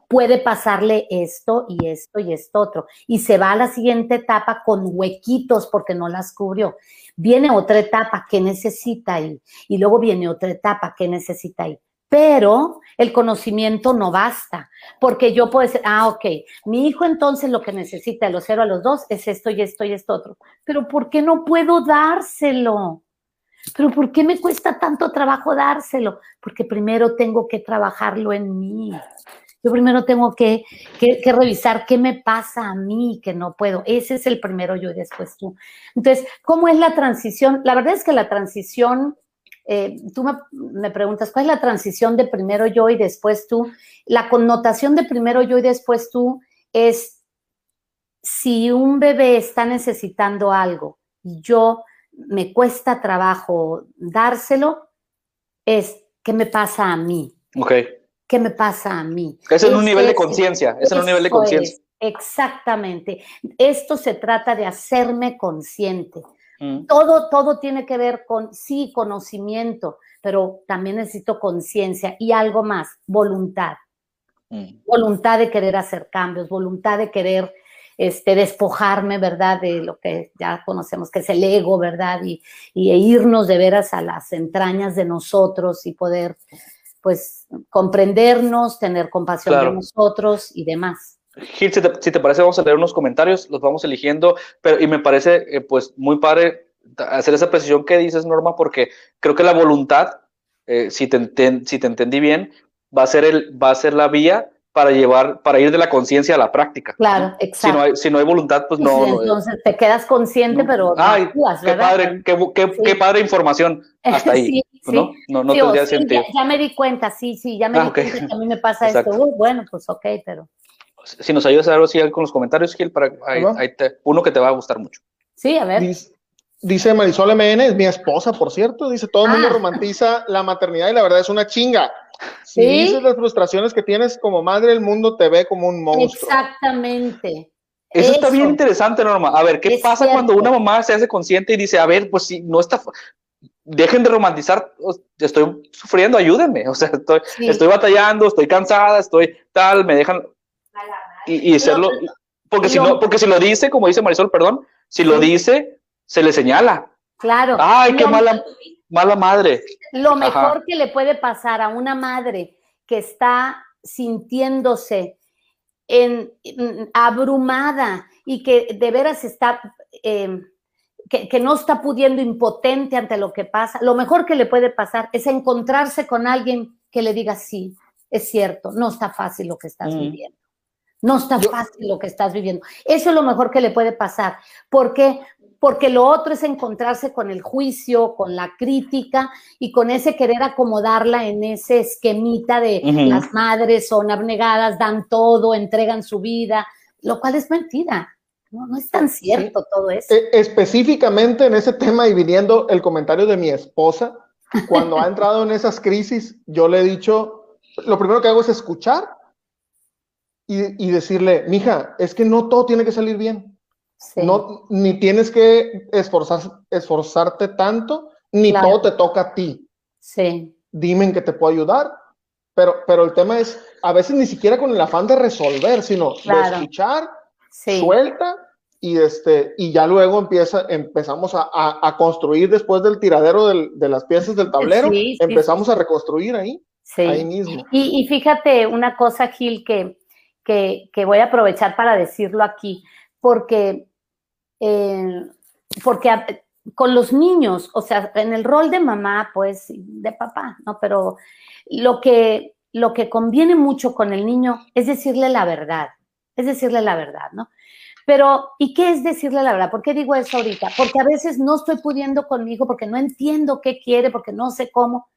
Puede pasarle esto y esto y esto otro, y se va a la siguiente etapa con huequitos porque no las cubrió. Viene otra etapa que necesita ahí, y luego viene otra etapa que necesita ahí. Pero el conocimiento no basta, porque yo puedo decir, ah, ok, mi hijo entonces lo que necesita de los cero a los dos es esto y esto y esto otro. Pero ¿por qué no puedo dárselo? Pero ¿por qué me cuesta tanto trabajo dárselo? Porque primero tengo que trabajarlo en mí. Yo primero tengo que, que, que, revisar qué me pasa a mí que no puedo. Ese es el primero yo y después tú. Entonces, ¿cómo es la transición? La verdad es que la transición eh, tú me, preguntas, ¿cuál es la transición de primero yo y después tú? La connotación de primero yo y después tú es si un bebé está necesitando algo y yo me cuesta trabajo dárselo, es ¿qué me pasa a mí? Ok. ¿Qué me pasa a mí? Es en un nivel de conciencia, es en un nivel de conciencia. Exactamente. Esto se trata de hacerme consciente. Mm. Todo, todo tiene que ver con, sí, conocimiento, pero también necesito conciencia y algo más, voluntad. Mm. Voluntad de querer hacer cambios, voluntad de querer este, despojarme, ¿verdad? De lo que ya conocemos que es el ego, ¿verdad? Y, y irnos de veras a las entrañas de nosotros y poder, pues, comprendernos, tener compasión de nosotros y demás. Gil, si te, parece, vamos a leer unos comentarios, los vamos eligiendo, pero y me parece eh, pues muy padre hacer esa precisión que dices, Norma, porque creo que la voluntad, eh, si, te si te entendí bien, va a ser el, va a ser la vía para llevar, para ir de la conciencia a la práctica. Claro, exacto. Si no hay, si no hay voluntad, pues no. entonces te quedas consciente, pero Ay, qué padre, qué, padre información hasta ahí. ¿no? No, no tendría sentido. Ya, me di cuenta, sí, sí, ya me ah, di cuenta que a mí me pasa esto. bueno, pues ok, pero si nos ayudas a algo así con los comentarios, Gil, para uno que te va a gustar mucho. Sí, a ver. Dice, Marisol MN, es mi esposa, por cierto. Dice, todo el mundo ah. romantiza la maternidad y la verdad es una chinga. Si dices las frustraciones que tienes como madre, el mundo te ve como un monstruo. Exactamente. Eso, está bien interesante, Norma. A ver, ¿qué pasa cuando una mamá se hace consciente y dice, a ver, pues si no está, dejen de romantizar, estoy sufriendo, ayúdenme, o sea, estoy, estoy batallando, estoy cansada, estoy tal, me dejan, y, hacerlo, porque si no, porque si lo dice, como dice Marisol, perdón, si lo dice, se le señala. Claro. Ay, qué mala, mala madre. Lo mejor que le puede pasar a una madre que está sintiéndose en, abrumada y que de veras está, em, que, que, no está pudiendo impotente ante lo que pasa, lo mejor que le puede pasar es encontrarse con alguien que le diga, sí, es cierto, no está fácil lo que estás mm. viviendo. No está fácil lo que estás viviendo. Eso es lo mejor que le puede pasar. ¿Por qué? Porque lo otro es encontrarse con el juicio, con la crítica y con ese querer acomodarla en ese esquemita de las madres son abnegadas, dan todo, entregan su vida, lo cual es mentira. No, no es tan cierto todo eso. E, específicamente en ese tema y viniendo el comentario de mi esposa, cuando ha entrado en esas crisis, yo le he dicho, lo primero que hago es escuchar y, decirle, mija, es que no todo tiene que salir bien. No, ni tienes que esforzar, esforzarte tanto, ni todo te toca a ti. Sí. Dime en qué te puedo ayudar. Pero, pero el tema es, a veces ni siquiera con el afán de resolver, sino de escuchar, suelta y, este, y ya luego empieza, empezamos a, a, construir después del tiradero del, de las piezas del tablero, empezamos a reconstruir ahí, ahí mismo. Y, y, fíjate una cosa, Gil, que que, voy a aprovechar para decirlo aquí, porque, eh, porque con los niños, o sea, en el rol de mamá, pues, de papá, ¿no? Pero lo que, lo que conviene mucho con el niño es decirle la verdad, es decirle la verdad, ¿no? Pero, ¿y qué es decirle la verdad? ¿Por qué digo eso ahorita? Porque a veces no estoy pudiendo conmigo, porque no entiendo qué quiere, porque no sé cómo.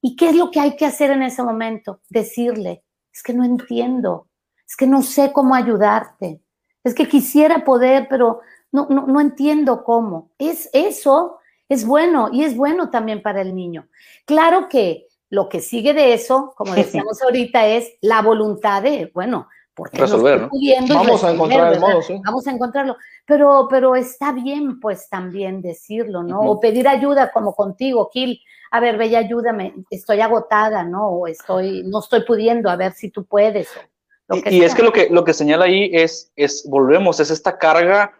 ¿Y qué es lo que hay que hacer en ese momento? Decirle, es que no entiendo, es que no sé cómo ayudarte, es que quisiera poder, pero no, no, no entiendo cómo. Es eso, es bueno y es bueno también para el niño. Claro que lo que sigue de eso, como decíamos ahorita, es la voluntad de, bueno, porque resolver, ¿no? Vamos a encontrar el modo, sí. Vamos a encontrarlo. Pero, pero está bien, pues, también decirlo, ¿no? O pedir ayuda, como contigo, Gil. A ver, Bella, ayúdame, estoy agotada, ¿no? O estoy, no estoy pudiendo, a ver si tú puedes. Y, es que lo que lo que señala ahí es, es volvemos, es esta carga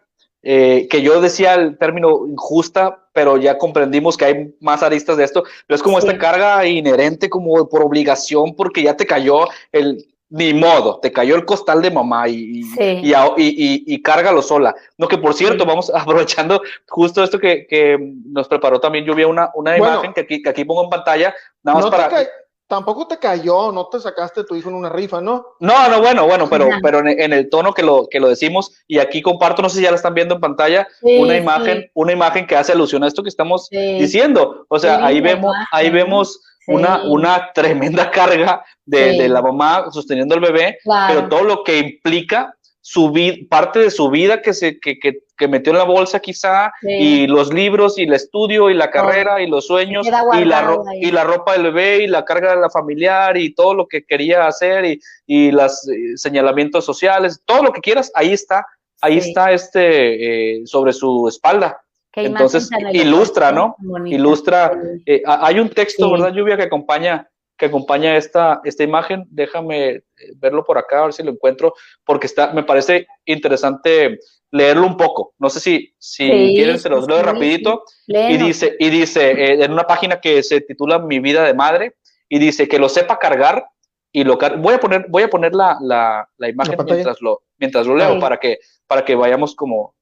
eh, que yo decía el término injusta, pero ya comprendimos que hay más aristas de esto, pero es como esta carga inherente, como por obligación, porque ya te cayó el, ni modo, te cayó el costal de mamá y, y, y, cárgalo sola. No, que por cierto, vamos aprovechando justo esto que, nos preparó también, yo vi una, una imagen que aquí, que aquí pongo en pantalla, nada más para tampoco te cayó, no te sacaste tu hijo en una rifa, ¿no? No, no, bueno, bueno, pero, pero en, el tono que lo, que lo decimos, y aquí comparto, no sé si ya la están viendo en pantalla, una imagen, una imagen que hace alusión a esto que estamos diciendo. O sea, ahí vemos, ahí vemos una, una tremenda carga de, la mamá sosteniendo al bebé, pero todo lo que implica su parte de su vida que se que, que, que metió en la bolsa quizá y los libros y el estudio y la carrera y los sueños y la y la ropa del bebé y la carga de la familiar y todo lo que quería hacer y, y los eh, señalamientos sociales todo lo que quieras ahí está ahí está este eh, sobre su espalda. Entonces ilustra no ilustra eh, hay un texto verdad lluvia que acompaña que acompaña esta, esta imagen. Déjame eh, verlo por acá, a ver si lo encuentro, porque está, me parece interesante leerlo un poco. No sé si, si quieren, se los leo rapidito. Y dice, y dice eh, en una página que se titula Mi vida de madre, y dice que lo sepa cargar y lo voy a poner, voy a poner la, la, la imagen mientras lo, mientras lo leo para que, para que vayamos como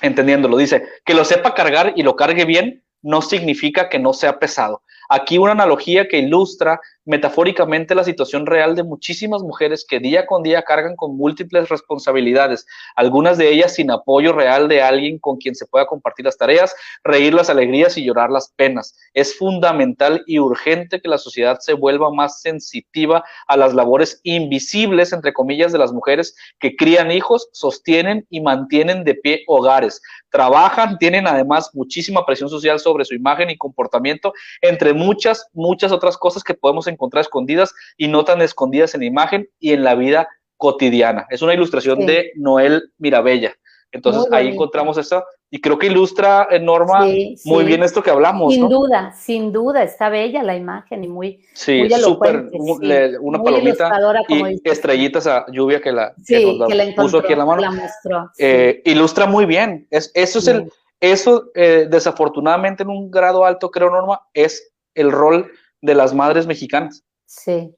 entendiéndolo. Dice que lo sepa cargar y lo cargue bien no significa que no sea pesado. Aquí una analogía que ilustra metafóricamente la situación real de muchísimas mujeres que día con día cargan con múltiples responsabilidades, algunas de ellas sin apoyo real de alguien con quien se pueda compartir las tareas, reír las alegrías y llorar las penas. Es fundamental y urgente que la sociedad se vuelva más sensitiva a las labores invisibles, entre comillas, de las mujeres que crían hijos, sostienen y mantienen de pie hogares, trabajan, tienen además muchísima presión social sobre su imagen y comportamiento, entre muchas, muchas otras cosas que podemos encontrar escondidas y no tan escondidas en la imagen y en la vida cotidiana. Es una ilustración de Noel Mirabella. Entonces ahí encontramos eso y creo que ilustra, eh, Norma, muy bien esto que hablamos. Sin duda, sin duda, está bella la imagen y muy. Sí, súper, una palomita y estrellitas a lluvia que la, puso aquí en la mano. Eh, ilustra muy bien. Es, eso es el, eso eh, desafortunadamente en un grado alto, creo, Norma, es el rol de las madres mexicanas. Sí.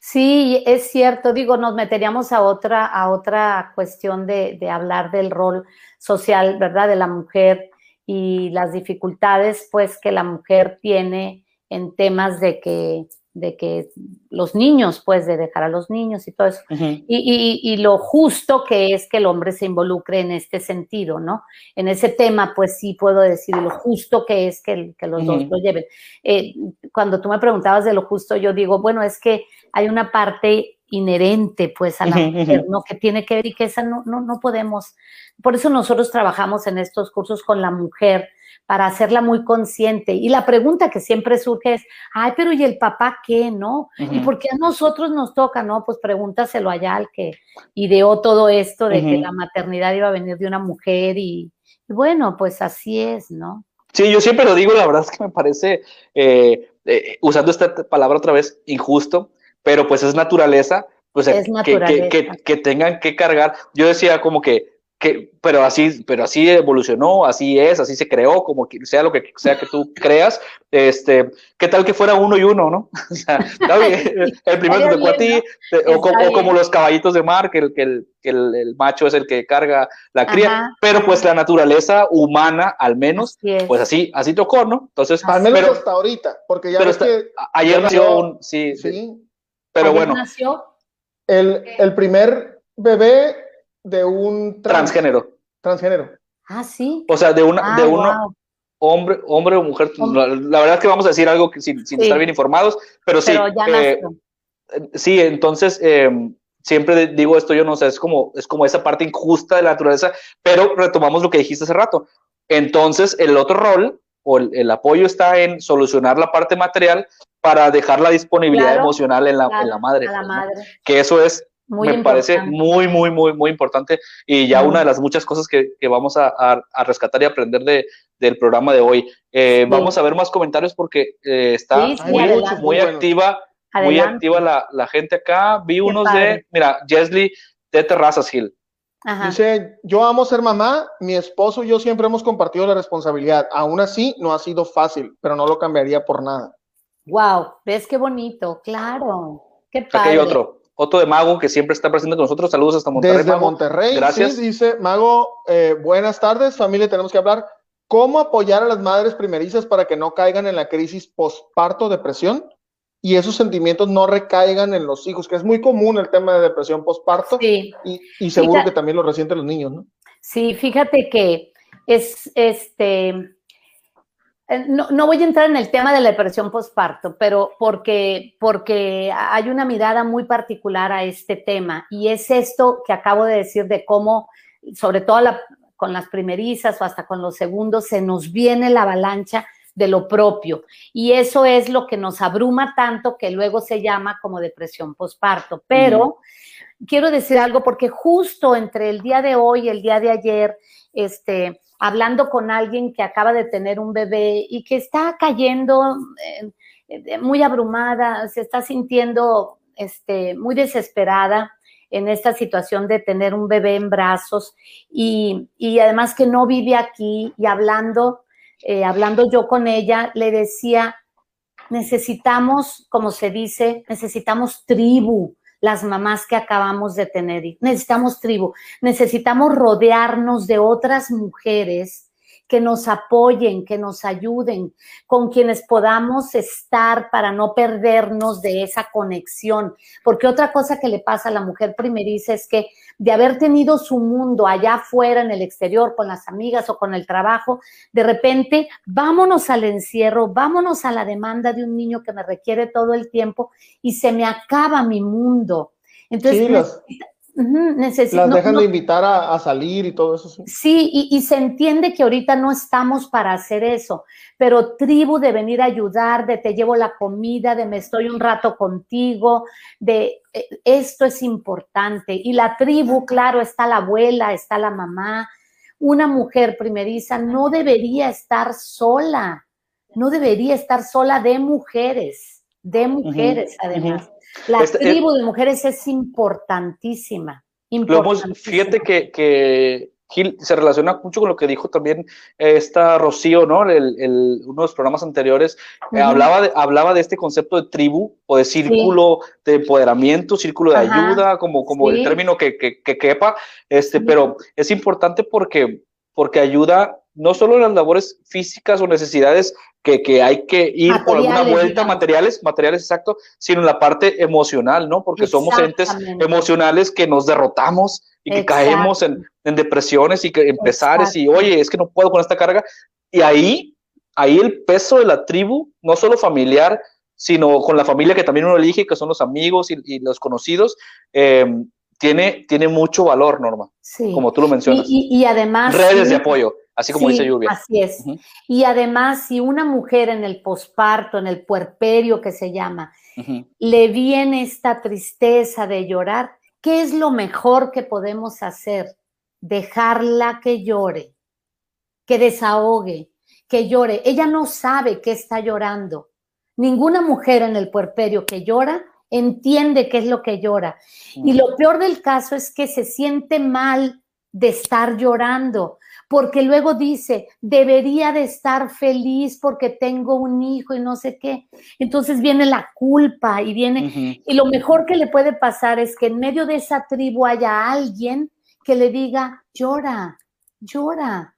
Sí, es cierto, digo, nos meteríamos a otra, a otra cuestión de, de hablar del rol social, ¿verdad?, de la mujer y las dificultades, pues, que la mujer tiene en temas de que de que los niños, pues de dejar a los niños y todo eso. y, lo justo que es que el hombre se involucre en este sentido, ¿no? En ese tema, pues sí puedo decir lo justo que es que, los dos lo lleven. Eh, cuando tú me preguntabas de lo justo, yo digo, bueno, es que hay una parte inherente pues a la mujer, ¿no? Que tiene que ver y que esa no, no, no podemos. Por eso nosotros trabajamos en estos cursos con la mujer, para hacerla muy consciente. Y la pregunta que siempre surge es, ay, pero ¿y el papá qué, no? ¿Y por qué a nosotros nos toca, no? Pues pregúntaselo allá al que ideó todo esto de que la maternidad iba a venir de una mujer y, bueno, pues así es, ¿no? Sí, yo siempre lo digo, la verdad es que me parece, eh, eh, usando esta palabra otra vez, injusto, pero pues es naturaleza, pues es naturaleza. Que, que, que, tengan que cargar. Yo decía como que que, pero así, pero así evolucionó, así es, así se creó, como que sea lo que sea que tú creas, este, qué tal que fuera uno y uno, ¿no? o sea, el primero te tocó a ti, o, como los caballitos de mar, que el, que el, que el, macho es el que carga la cría, pero pues la naturaleza humana, al menos, pues así, así tocó, ¿no? Entonces, al menos hasta ahorita, porque ya ves que ayer nació un, sí, sí, pero bueno. Nació. El, el primer bebé de un transgénero. Transgénero. Ah, sí. O sea, de una, de ah, uno hombre, hombre o mujer. La, verdad es que vamos a decir algo que, sin, estar bien informados, pero sí. Eh, sí, entonces em, siempre digo esto, yo no sé, es como, es como esa parte injusta de la naturaleza, pero retomamos lo que dijiste hace rato. Entonces, el otro rol o el, apoyo está en solucionar la parte material para dejar la disponibilidad emocional en la, en la madre, madre. Que eso es me parece muy, muy, muy, muy importante y ya una de las muchas cosas que, vamos a, rescatar y aprender de, del programa de hoy. Eh, vamos a ver más comentarios porque eh, está muy, activa, muy activa la, gente acá. Vi unos de, mira, Jesly de Terrazas Hill. Dice, yo amo ser mamá, mi esposo y yo siempre hemos compartido la responsabilidad. Aún así, no ha sido fácil, pero no lo cambiaría por nada. Wow, ves qué bonito, claro. Qué padre. Aquí hay otro. Otro de Mago que siempre está presente con nosotros. Saludos hasta Monterrey. Desde Monterrey. Gracias. dice Mago, eh, buenas tardes, familia. Tenemos que hablar cómo apoyar a las madres primerizas para que no caigan en la crisis postparto, depresión y esos sentimientos no recaigan en los hijos, que es muy común el tema de depresión postparto. Sí. Y, seguro que también lo resienten los niños, ¿no? Sí, fíjate que es este eh, no, voy a entrar en el tema de la depresión postparto, pero porque, porque hay una mirada muy particular a este tema y es esto que acabo de decir de cómo, sobre todo con las primerizas o hasta con los segundos, se nos viene la avalancha de lo propio. Y eso es lo que nos abruma tanto que luego se llama como depresión postparto. Pero quiero decir algo porque justo entre el día de hoy y el día de ayer, este, hablando con alguien que acaba de tener un bebé y que está cayendo eh, eh, muy abrumada, se está sintiendo este, muy desesperada en esta situación de tener un bebé en brazos y, además que no vive aquí y hablando, eh, hablando yo con ella, le decía, necesitamos, como se dice, necesitamos tribu, las mamás que acabamos de tener. Necesitamos tribu, necesitamos rodearnos de otras mujeres que nos apoyen, que nos ayuden, con quienes podamos estar para no perdernos de esa conexión. Porque otra cosa que le pasa a la mujer primeriza es que de haber tenido su mundo allá afuera, en el exterior, con las amigas o con el trabajo, de repente vámonos al encierro, vámonos a la demanda de un niño que me requiere todo el tiempo y se me acaba mi mundo. Entonces, las dejan de invitar a, salir y todo eso. Sí, y, se entiende que ahorita no estamos para hacer eso, pero tribu de venir a ayudar, de te llevo la comida, de me estoy un rato contigo, de eh, esto es importante. Y la tribu, claro, está la abuela, está la mamá. Una mujer primeriza no debería estar sola, no debería estar sola de mujeres, de mujeres además. La este, eh, tribu de mujeres es importantísima. fíjate que, que Gil se relaciona mucho con lo que dijo también esta Rocío, ¿no? El, uno de los programas anteriores eh, hablaba, de, hablaba de este concepto de tribu o de círculo de empoderamiento, círculo de ayuda, como, como el término que, que, quepa, este, pero es importante porque, porque ayuda no solo en las labores físicas o necesidades que, hay que ir por alguna vuelta, materiales, materiales exacto, sino en la parte emocional, ¿no? Porque somos entes emocionales que nos derrotamos y que caemos en, depresiones y que empezar y, oye, es que no puedo con esta carga. Y ahí, ahí el peso de la tribu, no solo familiar, sino con la familia que también uno elige, que son los amigos y, los conocidos, eh, tiene, tiene mucho valor, Norma, sí. como tú lo mencionas. Y, además... Redes de apoyo, así como dice Lluvia. Así es. Y además, si una mujer en el posparto, en el puerperio que se llama, le viene esta tristeza de llorar, ¿qué es lo mejor que podemos hacer? Dejarla que llore, que desahogue, que llore. Ella no sabe que está llorando. Ninguna mujer en el puerperio que llora entiende qué es lo que llora. Y lo peor del caso es que se siente mal de estar llorando, porque luego dice, debería de estar feliz porque tengo un hijo y no sé qué. Entonces viene la culpa y viene, y lo mejor que le puede pasar es que en medio de esa tribu haya alguien que le diga, llora, llora,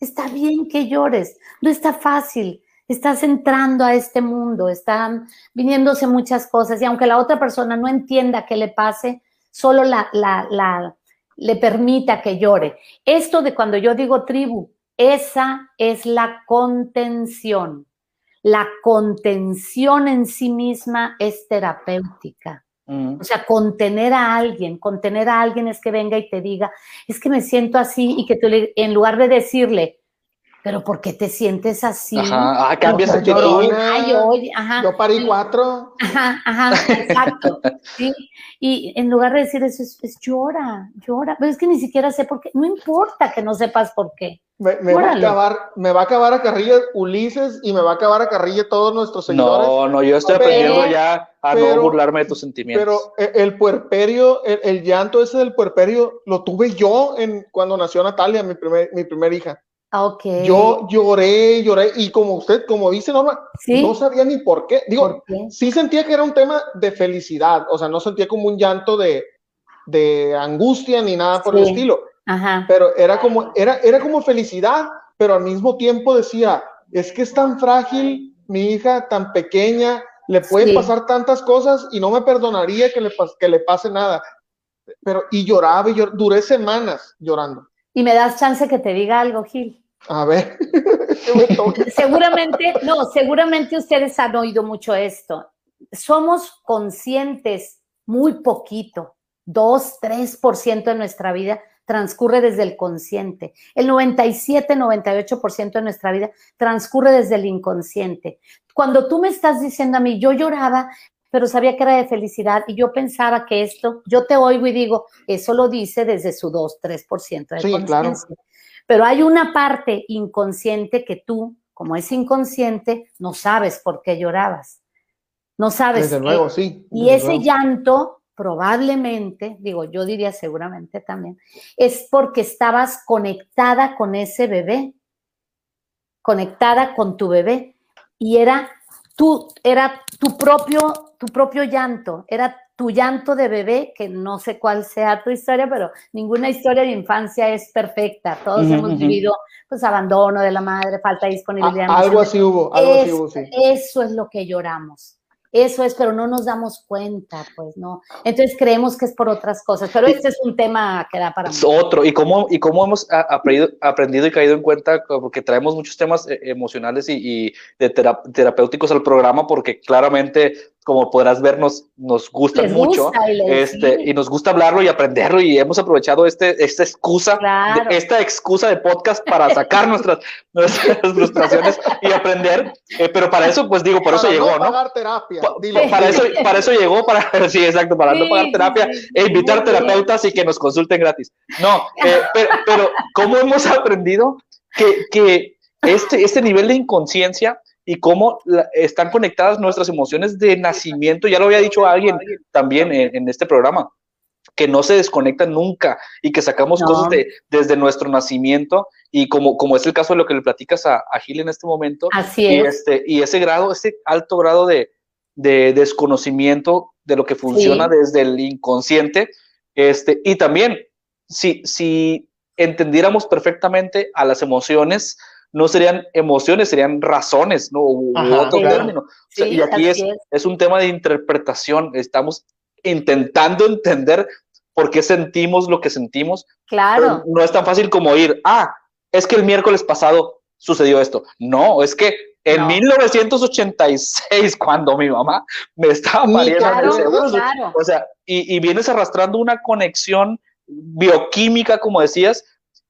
está bien que llores, no está fácil, estás entrando a este mundo, están viniéndose muchas cosas y aunque la otra persona no entienda qué le pase, solo la, la, le permita que llore. Esto de cuando yo digo tribu, esa es la contención. La contención en sí misma es terapéutica. Mm. O sea, contener a alguien, contener a alguien es que venga y te diga, es que me siento así y que tú en lugar de decirle, pero ¿por qué te sientes así? Ajá, ah, cambias actitud. Ay, oye, ajá. Yo parí cuatro. Ajá, ajá, exacto. ¿sí? Y en lugar de decir eso, es, es llora, llora. Pero es que ni siquiera sé por qué. No importa que no sepas por qué. Me, me va a acabar, me va a acabar a carrilla Ulises y me va a acabar a carrilla todos nuestros seguidores. No, no, yo estoy Pero- aprendiendo ya a no burlarme de tus sentimientos. Pero eh, el puerperio, el, el llanto ese del puerperio, lo tuve yo en, cuando nació Natalia, mi primer, mi primer hija. Ah, Ok. Yo lloré, lloré, y como usted, como dice Norma, ¿Sí? no sabía ni por qué. Digo, ¿Por qué? sí sentía que era un tema de felicidad, o sea, no sentía como un llanto de, de angustia ni nada por el estilo, Ajá. pero era como, era, era como felicidad, pero al mismo tiempo decía, es que es tan frágil mi hija, tan pequeña, le pueden Sí. pasar tantas cosas y no me perdonaría que le, que le pase nada. Pero, y lloraba y llor- duré semanas llorando. Y me das chance que te diga algo, Gil. A ver. Seguramente, no, seguramente ustedes han oído mucho esto. Somos conscientes muy poquito, 2, 3% de nuestra vida transcurre desde el consciente. El 97, 98% de nuestra vida transcurre desde el inconsciente. Cuando tú me estás diciendo a mí, yo lloraba, pero sabía que era de felicidad y yo pensaba que esto, yo te oigo y digo, eso lo dice desde su 2, 3% de Sí, claro. Pero hay una parte inconsciente que tú, como es inconsciente, no sabes por qué llorabas. No sabes. Desde qué- luego, sí. y ese luego. llanto, probablemente, digo, yo diría seguramente también, es porque estabas conectada con ese bebé, conectada con tu bebé, y era tu, era tu propio, tu propio llanto, era tu llanto de bebé, que no sé cuál sea tu historia, pero ninguna historia de infancia es perfecta. Todos hemos vivido pues abandono de la madre, falta de disponibilidad. algo así hubo, algo así Es- hubo, sí. Eso es lo que lloramos. Eso es, pero no nos damos cuenta, pues, ¿no? Entonces creemos que es por otras cosas, pero este es un tema que da para Es otro, y cómo, y cómo hemos a- aprendido, aprendido y caído en cuenta, porque traemos muchos temas eh, emocionales y, y de tera- terapéuticos al programa, porque claramente, como podrás ver, nos, nos gustan Les mucho gusta y les- este, sí. y nos gusta hablarlo y aprenderlo, y hemos aprovechado este, esta excusa, Claro. de- esta excusa de podcast para sacar nuestras, nuestras frustraciones y aprender, eh, pero para eso, pues digo, por eso Para llegó, ¿no? pagar terapia, Pa- dilo. para eso, para eso llegó, para, sí, exacto, para no Sí, pagar sí, terapia sí, e invitar terapeutas y que nos consulten gratis. No, eh, pero, pero ¿cómo hemos aprendido que, que este, este nivel de inconsciencia y cómo la- están conectadas nuestras emociones de nacimiento, ya lo había dicho alguien también en, en este programa, que no se desconectan nunca y que sacamos No. cosas de, desde nuestro nacimiento y como, como es el caso de lo que le platicas a, a Gil en este momento, Así y, es. este, y ese grado, ese alto grado de, de desconocimiento de lo que funciona Sí. desde el inconsciente, este, y también si, si entendiéramos perfectamente a las emociones, no serían emociones, serían razones, ¿no? U, u Ajá, otro claro. término. O sea, Sí, y aquí es, es. es un tema de interpretación, estamos intentando entender por qué sentimos lo que sentimos, Claro. no es tan fácil como ir, ah, es que el miércoles pasado sucedió esto. No, es que en No. 1986, cuando mi mamá me estaba pariendo, Claro, claro. o sea, y, y vienes arrastrando una conexión bioquímica, como decías,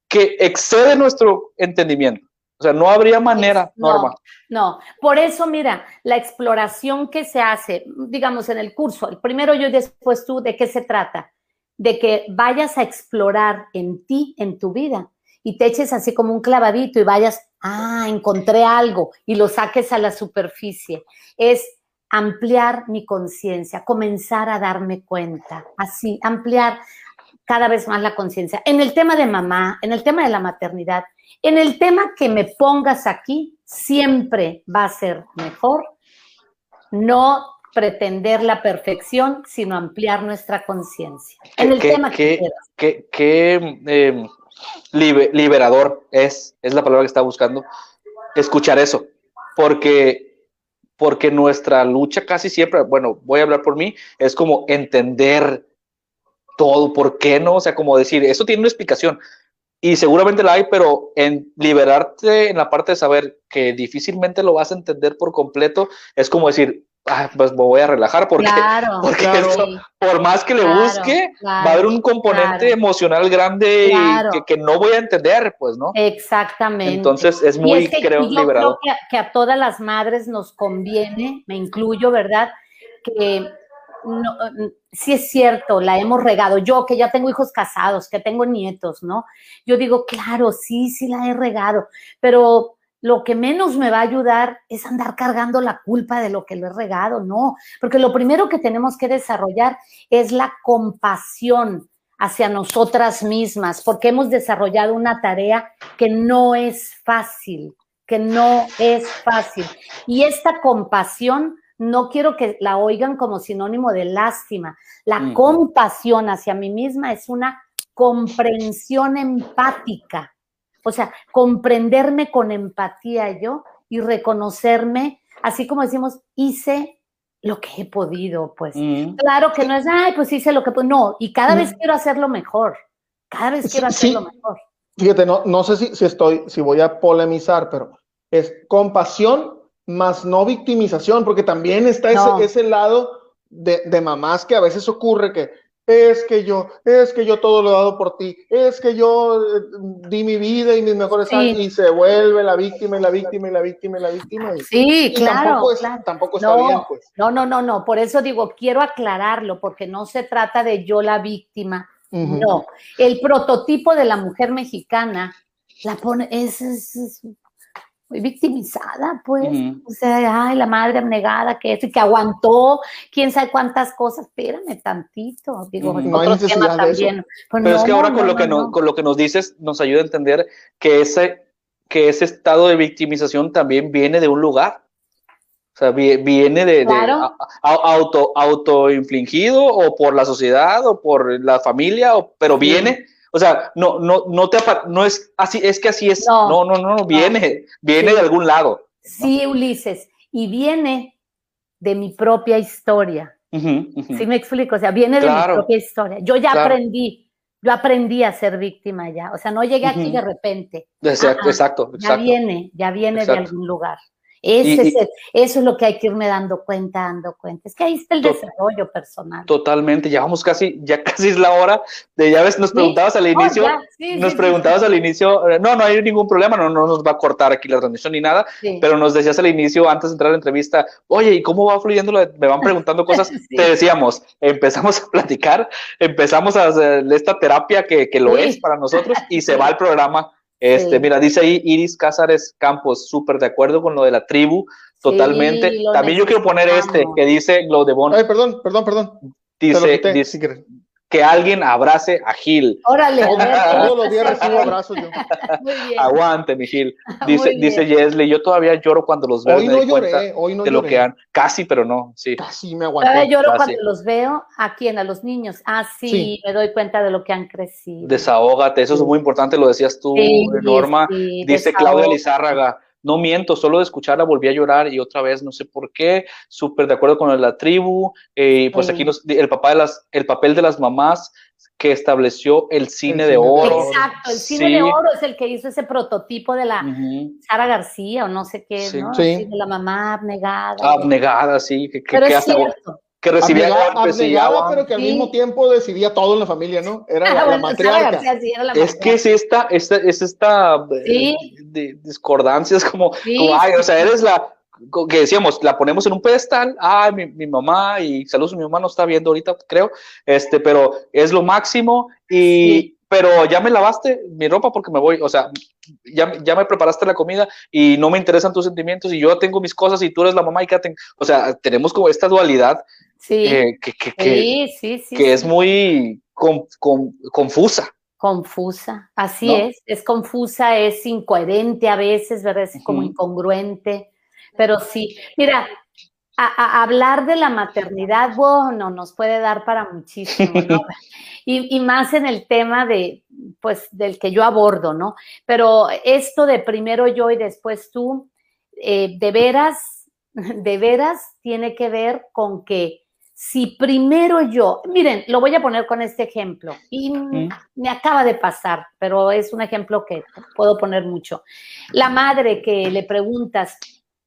que excede nuestro entendimiento. O sea, no habría manera, No, Norma. No, por eso, mira, la exploración que se hace, digamos, en el curso, el primero yo y después tú, ¿de qué se trata? De que vayas a explorar en ti, en tu vida, y te eches así como un clavadito y vayas, ah, encontré algo, y lo saques a la superficie. Es ampliar mi conciencia, comenzar a darme cuenta, así, ampliar cada vez más la conciencia. En el tema de mamá, en el tema de la maternidad, en el tema que me pongas aquí, siempre va a ser mejor no pretender la perfección, sino ampliar nuestra conciencia. En el ¿Qué- tema que qué-. Qué, eh, libe- liberador es, es la palabra que estaba buscando, escuchar eso, porque, porque nuestra lucha casi siempre, bueno, voy a hablar por mí, es como entender todo, ¿por qué no? O sea, como decir, eso tiene una explicación. Y seguramente la hay, pero en liberarte en la parte de saber que difícilmente lo vas a entender por completo, es como decir, ah, pues me voy a relajar porque, Claro, porque claro. esto, por más que le Claro, busque, va a haber un componente emocional grande y que, que no voy a entender, pues, ¿no? Exactamente. Entonces es Y muy, es que creo, yo liberador. creo que a, que a todas las madres nos conviene, me incluyo, ¿verdad? Que no, mm, sí es cierto, la hemos regado. Yo que ya tengo hijos casados, que tengo nietos, ¿no? Yo digo, claro, sí, sí la he regado, pero lo que menos me va a ayudar es andar cargando la culpa de lo que lo he regado, no, porque lo primero que tenemos que desarrollar es la compasión hacia nosotras mismas, porque hemos desarrollado una tarea que no es fácil, que no es fácil. Y esta compasión no quiero que la oigan como sinónimo de lástima. La compasión hacia mí misma es una comprensión empática. O sea, comprenderme con empatía yo y reconocerme, así como decimos, hice lo que he podido, pues. Mm. Claro que no es, ay, pues hice lo que puedo. No, y cada vez quiero hacerlo mejor. Cada vez quiero Sí, hacerlo mejor. Fíjate, no, no sé si, si estoy, si voy a polemizar, pero es compasión más no victimización, porque también está No. ese, ese lado de, de mamás que a veces ocurre que es que yo, es que yo todo lo he dado por ti, es que yo eh, di mi vida y mis mejores Sí. años, y se vuelve la víctima y la víctima y la víctima y la víctima. Y, Sí, y claro. tampoco, es- claro. tampoco está No. bien, pues. No, no, no, no. Por eso digo, quiero aclararlo, porque no se trata de yo la víctima. No. El prototipo de la mujer mexicana la pone, es, es- es muy victimizada, pues. Ujú. O sea, ay, la madre abnegada que es y que aguantó quién sabe cuántas cosas. Espérame tantito. Digo, Ujú. es No hay necesidad de eso. Pues Pero es no, que ahora no, con, no, lo que no, con lo que nos dices nos ayuda a entender que ese, que ese estado de victimización también viene de un lugar. O sea, vi- viene de, de Claro. a- a- auto, autoinfligido o por la sociedad o por la familia, o, pero Sí. viene, o sea, no, no, no te no es así, es que así es. No. No, no, no, viene, viene Sí. de algún lado. Sí, Ulises. Y viene de mi propia historia. ¿Sí me explico? O sea, viene de mi propia historia. Yo ya Claro. aprendí, yo aprendí a ser víctima ya. O sea, no llegué aquí de repente. Exacto, Ah, ah, exacto, Ya exacto. viene, ya viene de Exacto. algún lugar. Ese Y- eso es lo que hay que irme dando cuenta, dando cuenta. Es que ahí está el To- desarrollo personal. Totalmente, ya vamos casi, ya casi es la hora de, ya ves, nos ¿Sí? preguntabas al Oh, inicio, ya, sí, nos sí, preguntabas al inicio, no, no hay ningún problema, no, no nos va a cortar aquí la transmisión ni nada, pero nos decías al inicio, antes de entrar a la entrevista, oye, ¿y cómo va fluyendo? la- Me van preguntando cosas, te decíamos, empezamos a platicar, empezamos a hacer esta terapia que, que lo es para nosotros y se va el programa. Este, Sí. mira, dice ahí Iris Cázares Campos, súper de acuerdo con lo de la tribu, totalmente. Sí, También yo quiero poner este, que dice Glodebon, Ay, perdón, perdón, perdón. Dice, quité, dice. Que alguien abrace a Gil. Órale, Todos los días recibo abrazos yo. Muy bien. Aguante, mi Gil. Muy Dice, bien. dice Yesley, yo todavía lloro cuando los veo. Hoy me no doy cuenta lloré, hoy no de lo lloré. que han. Casi, pero no, sí. Casi me Todavía aguanté. lloro Ah, cuando los veo a quién, a los niños. Ah, sí, Sí. me doy cuenta de lo que han crecido. Desahógate, eso es muy importante, lo decías tú, Sí, Norma. sí, Dice Claudia. Lizárraga, no miento, solo de escucharla volví a llorar y otra vez no sé por qué, súper de acuerdo con la tribu, eh, pues Sí. aquí nos, el, papá de las, el papel de las mamás que estableció el cine de cine de oro. Exacto, el cine Sí. de oro es el que hizo ese prototipo de la. Sara García o no sé qué, Sí. ¿no? Sí. Así de la mamá abnegada. Abnegada, sí, que, que, Pero que es hasta- cierto. Que recibía Abnegada, golpes y abnegada, agua. pero que al Sí. mismo tiempo decidía todo en la familia, ¿no? Era la, Ah, la Sara matriarca. Sí era la Es que matriarca. es esta, esta, es esta eh, Sí. de- discordancia, es como, Sí, como, ay, sí. o sea, eres la, que decíamos, la ponemos en un pedestal, ay, mi, mi mamá, y saludos, mi mamá no está viendo ahorita, creo, este, pero es lo máximo, y, Sí. pero ya me lavaste mi ropa porque me voy, o sea, ya, ya me preparaste la comida y no me interesan tus sentimientos y yo tengo mis cosas y tú eres la mamá y quédate, o sea, tenemos como esta dualidad Sí, eh, que, que, que, sí, sí, que es muy con- con- confusa. Confusa, así ¿No? es, es confusa, es incoherente a veces, ¿verdad? Es como incongruente, pero sí, mira, a, a- hablar de la maternidad, bueno, nos puede dar para muchísimo, ¿no? y, y más en el tema de, pues, del que yo abordo, ¿no? Pero esto de primero yo y después tú, eh, de veras, de veras tiene que ver con que si primero yo, miren, lo voy a poner con este ejemplo, y Mm. me acaba de pasar, pero es un ejemplo que puedo poner mucho. La madre que le preguntas,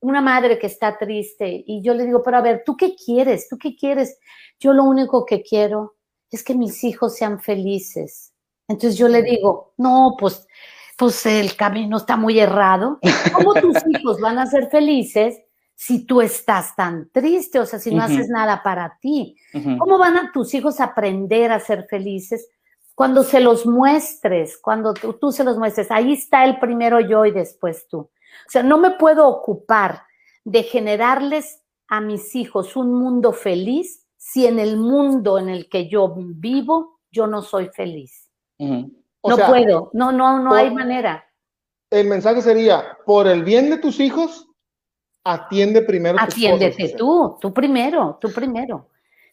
una madre que está triste y yo le digo, pero a ver, ¿tú qué quieres? ¿Tú qué quieres? Yo lo único que quiero es que mis hijos sean felices. Entonces yo le digo, no, pues, pues el camino está muy errado. ¿Cómo tus hijos van a ser felices si tú estás tan triste? O sea, si no haces nada para ti. ¿Cómo van a tus hijos a aprender a ser felices? Cuando se los muestres, cuando tú, tú se los muestres, ahí está el primero yo y después tú. O sea, no me puedo ocupar de generarles a mis hijos un mundo feliz si en el mundo en el que yo vivo yo no soy feliz. No puedo, no, no, no hay manera. El mensaje sería, por el bien de tus hijos, atiende primero. Atiéndete tú, tú primero, tú primero.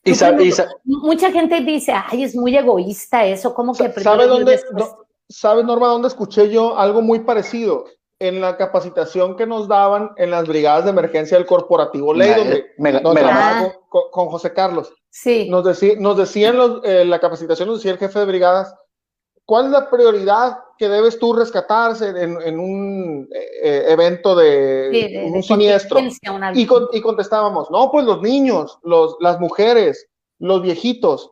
Y, mucha gente dice, ay, es muy egoísta eso, como que ¿Sabe dónde, ¿Sabe, Norma, dónde escuché yo algo muy parecido? en la capacitación que nos daban en las brigadas de emergencia del corporativo ley, donde, con, José Carlos. Sí. Nos, nos decían los, eh, la capacitación, nos decía el jefe de brigadas, ¿cuál es la prioridad que debes tú rescatarse en, un eh, evento de, un siniestro? Y, y, contestábamos, no, pues los niños, los, las mujeres, los viejitos.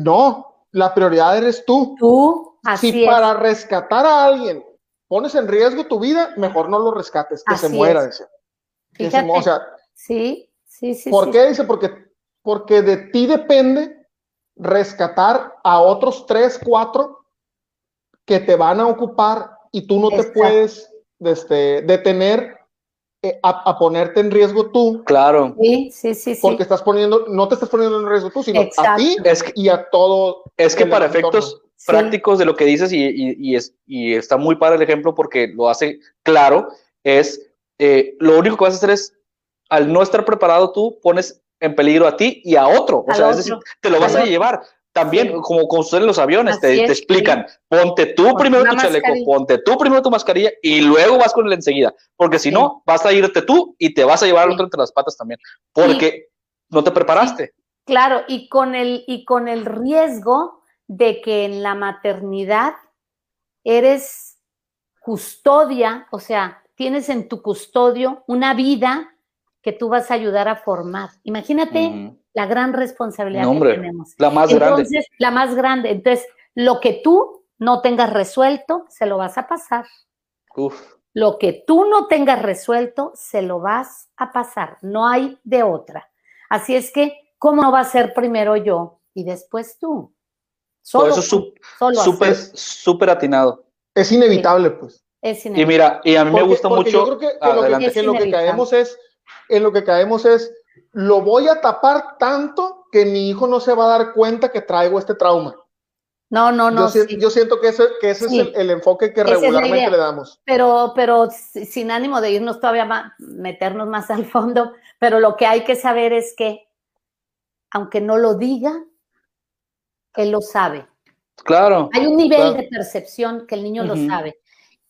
No, la prioridad eres tú. Tú, así Si para rescatar a alguien pones en riesgo tu vida, mejor no lo rescates, que se muera. Dice. o sea, sí, sí, sí. ¿Por qué? Dice, porque, porque de ti depende rescatar a otros tres, cuatro que te van a ocupar y tú no te puedes este, detener eh, a, ponerte en riesgo tú. Claro. Sí, sí, sí. Porque estás poniendo, no te estás poniendo en riesgo tú, sino a ti y a todo. Es que para efectos prácticos de lo que dices y, es, y está muy para el ejemplo porque lo hace claro, es eh, lo único que vas a hacer es, al no estar preparado tú, pones en peligro a ti y a otro. O sea, es decir, te lo vas a llevar. También, como con en los aviones, te, explican, ponte tú primero tu chaleco, ponte tú primero tu mascarilla y luego vas con él enseguida. Porque si no, vas a irte tú y te vas a llevar al otro entre las patas también. Porque no te preparaste. Claro, y con el, y con el riesgo de que en la maternidad eres custodia, o sea, tienes en tu custodio una vida que tú vas a ayudar a formar. Imagínate la gran responsabilidad que tenemos. La más Entonces, grande. La más grande. Entonces, lo que tú no tengas resuelto, se lo vas a pasar. Lo que tú no tengas resuelto, se lo vas a pasar. No hay de otra. Así es que, ¿cómo no va a ser primero yo y después tú? Solo, Por eso súper, súper atinado. Es inevitable, pues. Es inevitable. Y mira, y a mí me gusta mucho. Yo creo que, en lo que caemos es, en lo que caemos es, lo voy a tapar tanto que mi hijo no se va a dar cuenta que traigo este trauma. No, no, no. Yo, siento que ese, que ese es el, enfoque que regularmente le damos. Pero, pero sin ánimo de irnos todavía más, meternos más al fondo, pero lo que hay que saber es que, aunque no lo diga, él lo sabe. Claro. Hay un nivel de percepción que el niño lo sabe,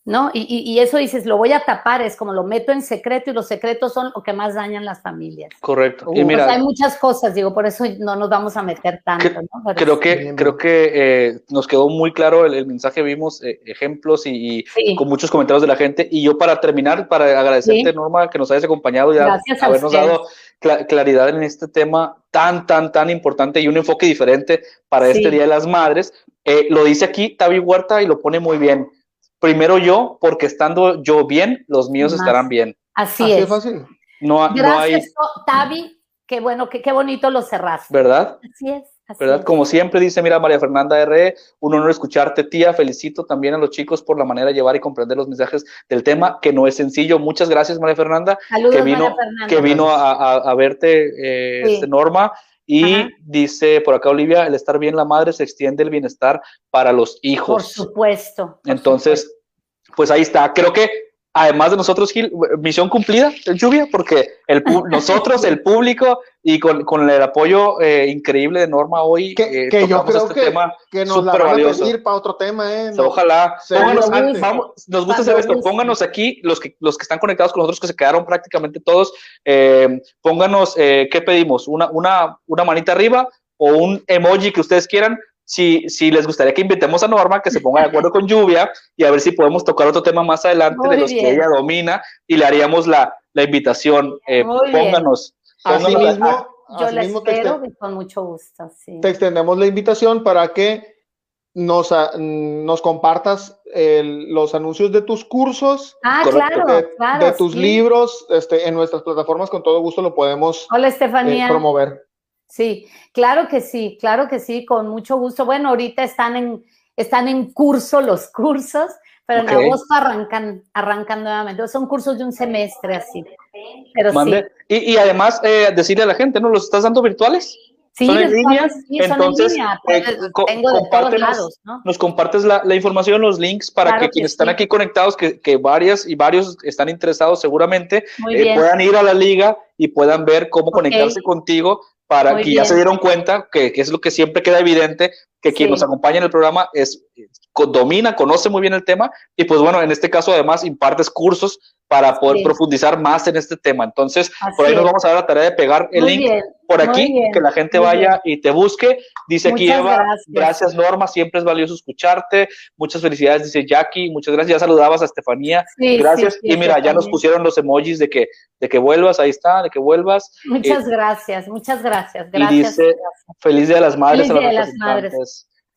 ¿no? Y, eso dices, lo voy a tapar, es como lo meto en secreto y los secretos son lo que más dañan las familias. Correcto. y mira, hay muchas cosas, digo, por eso no nos vamos a meter tanto, ¿no? creo, que, creo que eh, nos quedó muy claro el, mensaje, vimos eh, ejemplos y, con muchos comentarios de la gente. Y yo para terminar, para agradecerte, Norma, que nos hayas acompañado y habernos dado claridad en este tema tan, tan, tan importante y un enfoque diferente para este Día de las Madres. Eh, lo dice aquí Tavi Huerta y lo pone muy bien. Primero yo, porque estando yo bien, los míos estarán bien. Así, es. fácil. No, Gracias, Tavi. Qué bueno, qué, qué bonito lo cerraste. ¿Verdad? Así es. ¿verdad? Como siempre dice, mira, María Fernanda R., un honor escucharte, tía. Felicito también a los chicos por la manera de llevar y comprender los mensajes del tema, que no es sencillo. Muchas gracias, María Fernanda, Saludos, que vino, que vino a, verte, eh, este, Norma. Y dice por acá Olivia, el estar bien la madre se extiende el bienestar para los hijos. Por supuesto. Entonces, pues ahí está. Creo que además de nosotros, Gil, misión cumplida, lluvia, porque el, nosotros, el público, y con, con el apoyo eh, increíble de Norma hoy, que, eh, yo creo este que, tema que nos la van a pedir para otro tema, ¿eh? Ojalá. Pónganos, vamos, nos gusta hacer esto. Pónganos aquí, los que, los que están conectados con nosotros, que se quedaron prácticamente todos, eh, pónganos, eh, ¿qué pedimos? Una, una, una manita arriba o un emoji que ustedes quieran si, si les gustaría que invitemos a Norma, que se ponga de acuerdo con Lluvia y a ver si podemos tocar otro tema más adelante de los que ella domina y le haríamos la, la invitación. Eh, pónganos. Así mismo, yo la espero con mucho gusto. Te extendemos la invitación para que nos, nos compartas los anuncios de tus cursos, ah, claro, de, claro, de tus libros, este, en nuestras plataformas, con todo gusto lo podemos Hola, Estefanía. Eh, promover. Sí, claro que sí, claro que sí, con mucho gusto. Bueno, ahorita están en, están en curso los cursos, pero en agosto arrancan, arrancan nuevamente. Son cursos de un semestre así. Pero sí. Y, y además, eh, decirle a la gente, ¿no? ¿Los estás dando virtuales? Sí, son en línea, entonces pues, eh, tengo de todos lados, ¿no? nos compartes la, la, información, los links para que, quienes están aquí conectados, que, que, varias y varios están interesados seguramente, eh, puedan ir a la liga y puedan ver cómo conectarse contigo para que ya se dieron cuenta que, que, es lo que siempre queda evidente, que quien nos acompaña en el programa es domina, conoce muy bien el tema y pues bueno, en este caso además impartes cursos para poder profundizar más en este tema. Entonces, por ahí nos vamos a dar la tarea de pegar el link por aquí, que la gente vaya y te busque. Dice aquí Eva, gracias. Norma, siempre es valioso escucharte. Muchas felicidades, dice Jackie, muchas gracias. Ya saludabas a Estefanía, gracias. y mira, ya nos pusieron los emojis de que, de que vuelvas, ahí está, de que vuelvas. Muchas gracias, muchas gracias. Gracias. Y dice, feliz día de las madres. Feliz día de las madres.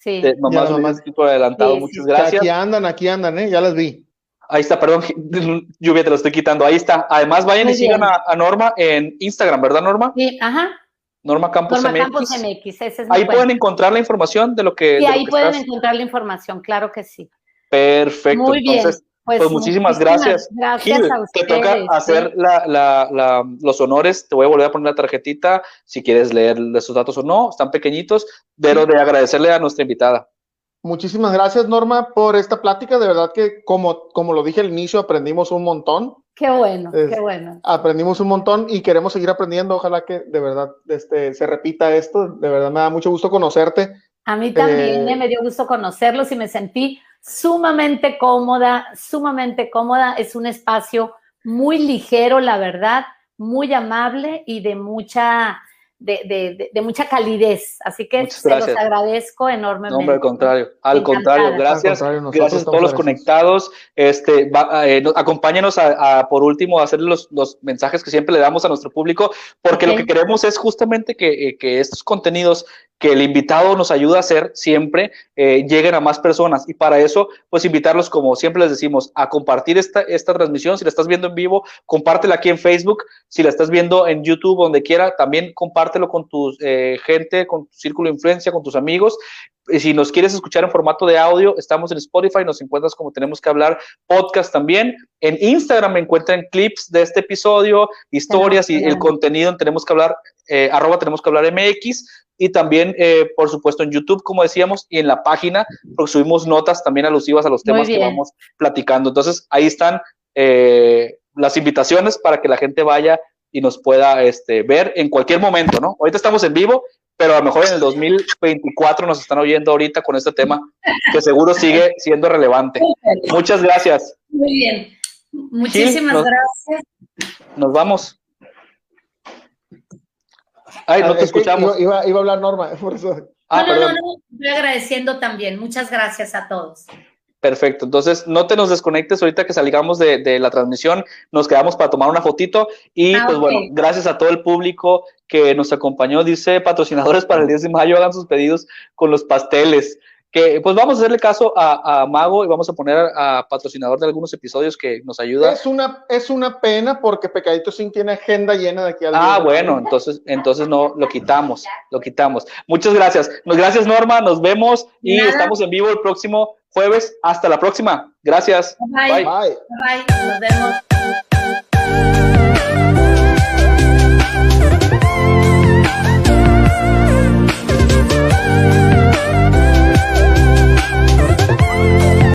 Sí. mamás, mamás, tipo adelantado, muchas gracias. Aquí andan, aquí andan, ¿eh? ya las vi. Ahí está, perdón, lluvia te lo estoy quitando. Ahí está. Además, vayan y sigan a, Norma en Instagram, ¿verdad, Norma? Sí, aja. Norma Campos Norma Campos MX. Ese es ahí pueden encontrar la información de lo que. Sí, ahí pueden encontrar la información, claro que sí. Perfecto. Muy bien. Entonces, pues, pues muchísimas, gracias. Gracias a ustedes. Te toca hacer la, la, los honores. Te voy a volver a poner la tarjetita si quieres leer esos datos o no. Están pequeñitos, pero de agradecerle a nuestra invitada. Muchísimas gracias, Norma, por esta plática. De verdad que, como, como lo dije al inicio, aprendimos un montón. Qué bueno, qué bueno. Aprendimos un montón y queremos seguir aprendiendo. Ojalá que de verdad este, se repita esto. De verdad me da mucho gusto conocerte. A mí también eh, me dio gusto conocerlos y me sentí sumamente cómoda, sumamente cómoda. Es un espacio muy ligero, la verdad, muy amable y de mucha, de, de, mucha calidez. Así que se los agradezco enormemente. No, al contrario, al contrario, gracias. gracias a todos los conectados. Este, eh, acompáñenos a, por último, a hacer los, los, mensajes que siempre le damos a nuestro público, porque lo que queremos es justamente que, eh, que estos contenidos que el invitado nos ayuda a hacer siempre eh, lleguen a más personas. Y para eso, pues invitarlos, como siempre les decimos, a compartir esta, esta transmisión. Si la estás viendo en vivo, compártela aquí en Facebook. Si la estás viendo en YouTube, donde quiera, también compártelo con tu eh, gente, con tu círculo de influencia, con tus amigos. Y si nos quieres escuchar en formato de audio, estamos en Spotify, nos encuentras como tenemos que hablar podcast también. En Instagram me encuentran clips de este episodio, historias y el contenido en tenemos que hablar, eh, arroba tenemos que hablar MX y también, eh, por supuesto, en YouTube, como decíamos, y en la página, porque subimos notas también alusivas a los temas que vamos platicando. Entonces, ahí están eh, las invitaciones para que la gente vaya y nos pueda este, ver en cualquier momento, ¿no? Ahorita estamos en vivo, pero a lo mejor en el 2024 nos están oyendo ahorita con este tema que seguro sigue siendo relevante. Muchas gracias. Muy bien. Muchísimas gracias. Nos vamos. Ay, no te escuchamos. Iba, a hablar Norma, por eso. Ah, no, no, no, estoy agradeciendo también. Muchas gracias a todos. Perfecto, entonces no te nos desconectes ahorita que salgamos de, la transmisión, nos quedamos para tomar una fotito. Y ah, pues bueno, gracias a todo el público que nos acompañó, dice patrocinadores para el 10 de mayo, hagan sus pedidos con los pasteles que pues vamos a hacerle caso a, Mago y vamos a poner a, patrocinador de algunos episodios que nos ayuda. Es una, es una pena porque Pecadito Sin tiene agenda llena de aquí al Ah, bueno, entonces, entonces no, lo quitamos, lo quitamos. Muchas gracias. Gracias Norma, nos vemos y estamos en vivo el próximo jueves. Hasta la próxima. Gracias. Bye. Bye. Bye. Nos vemos.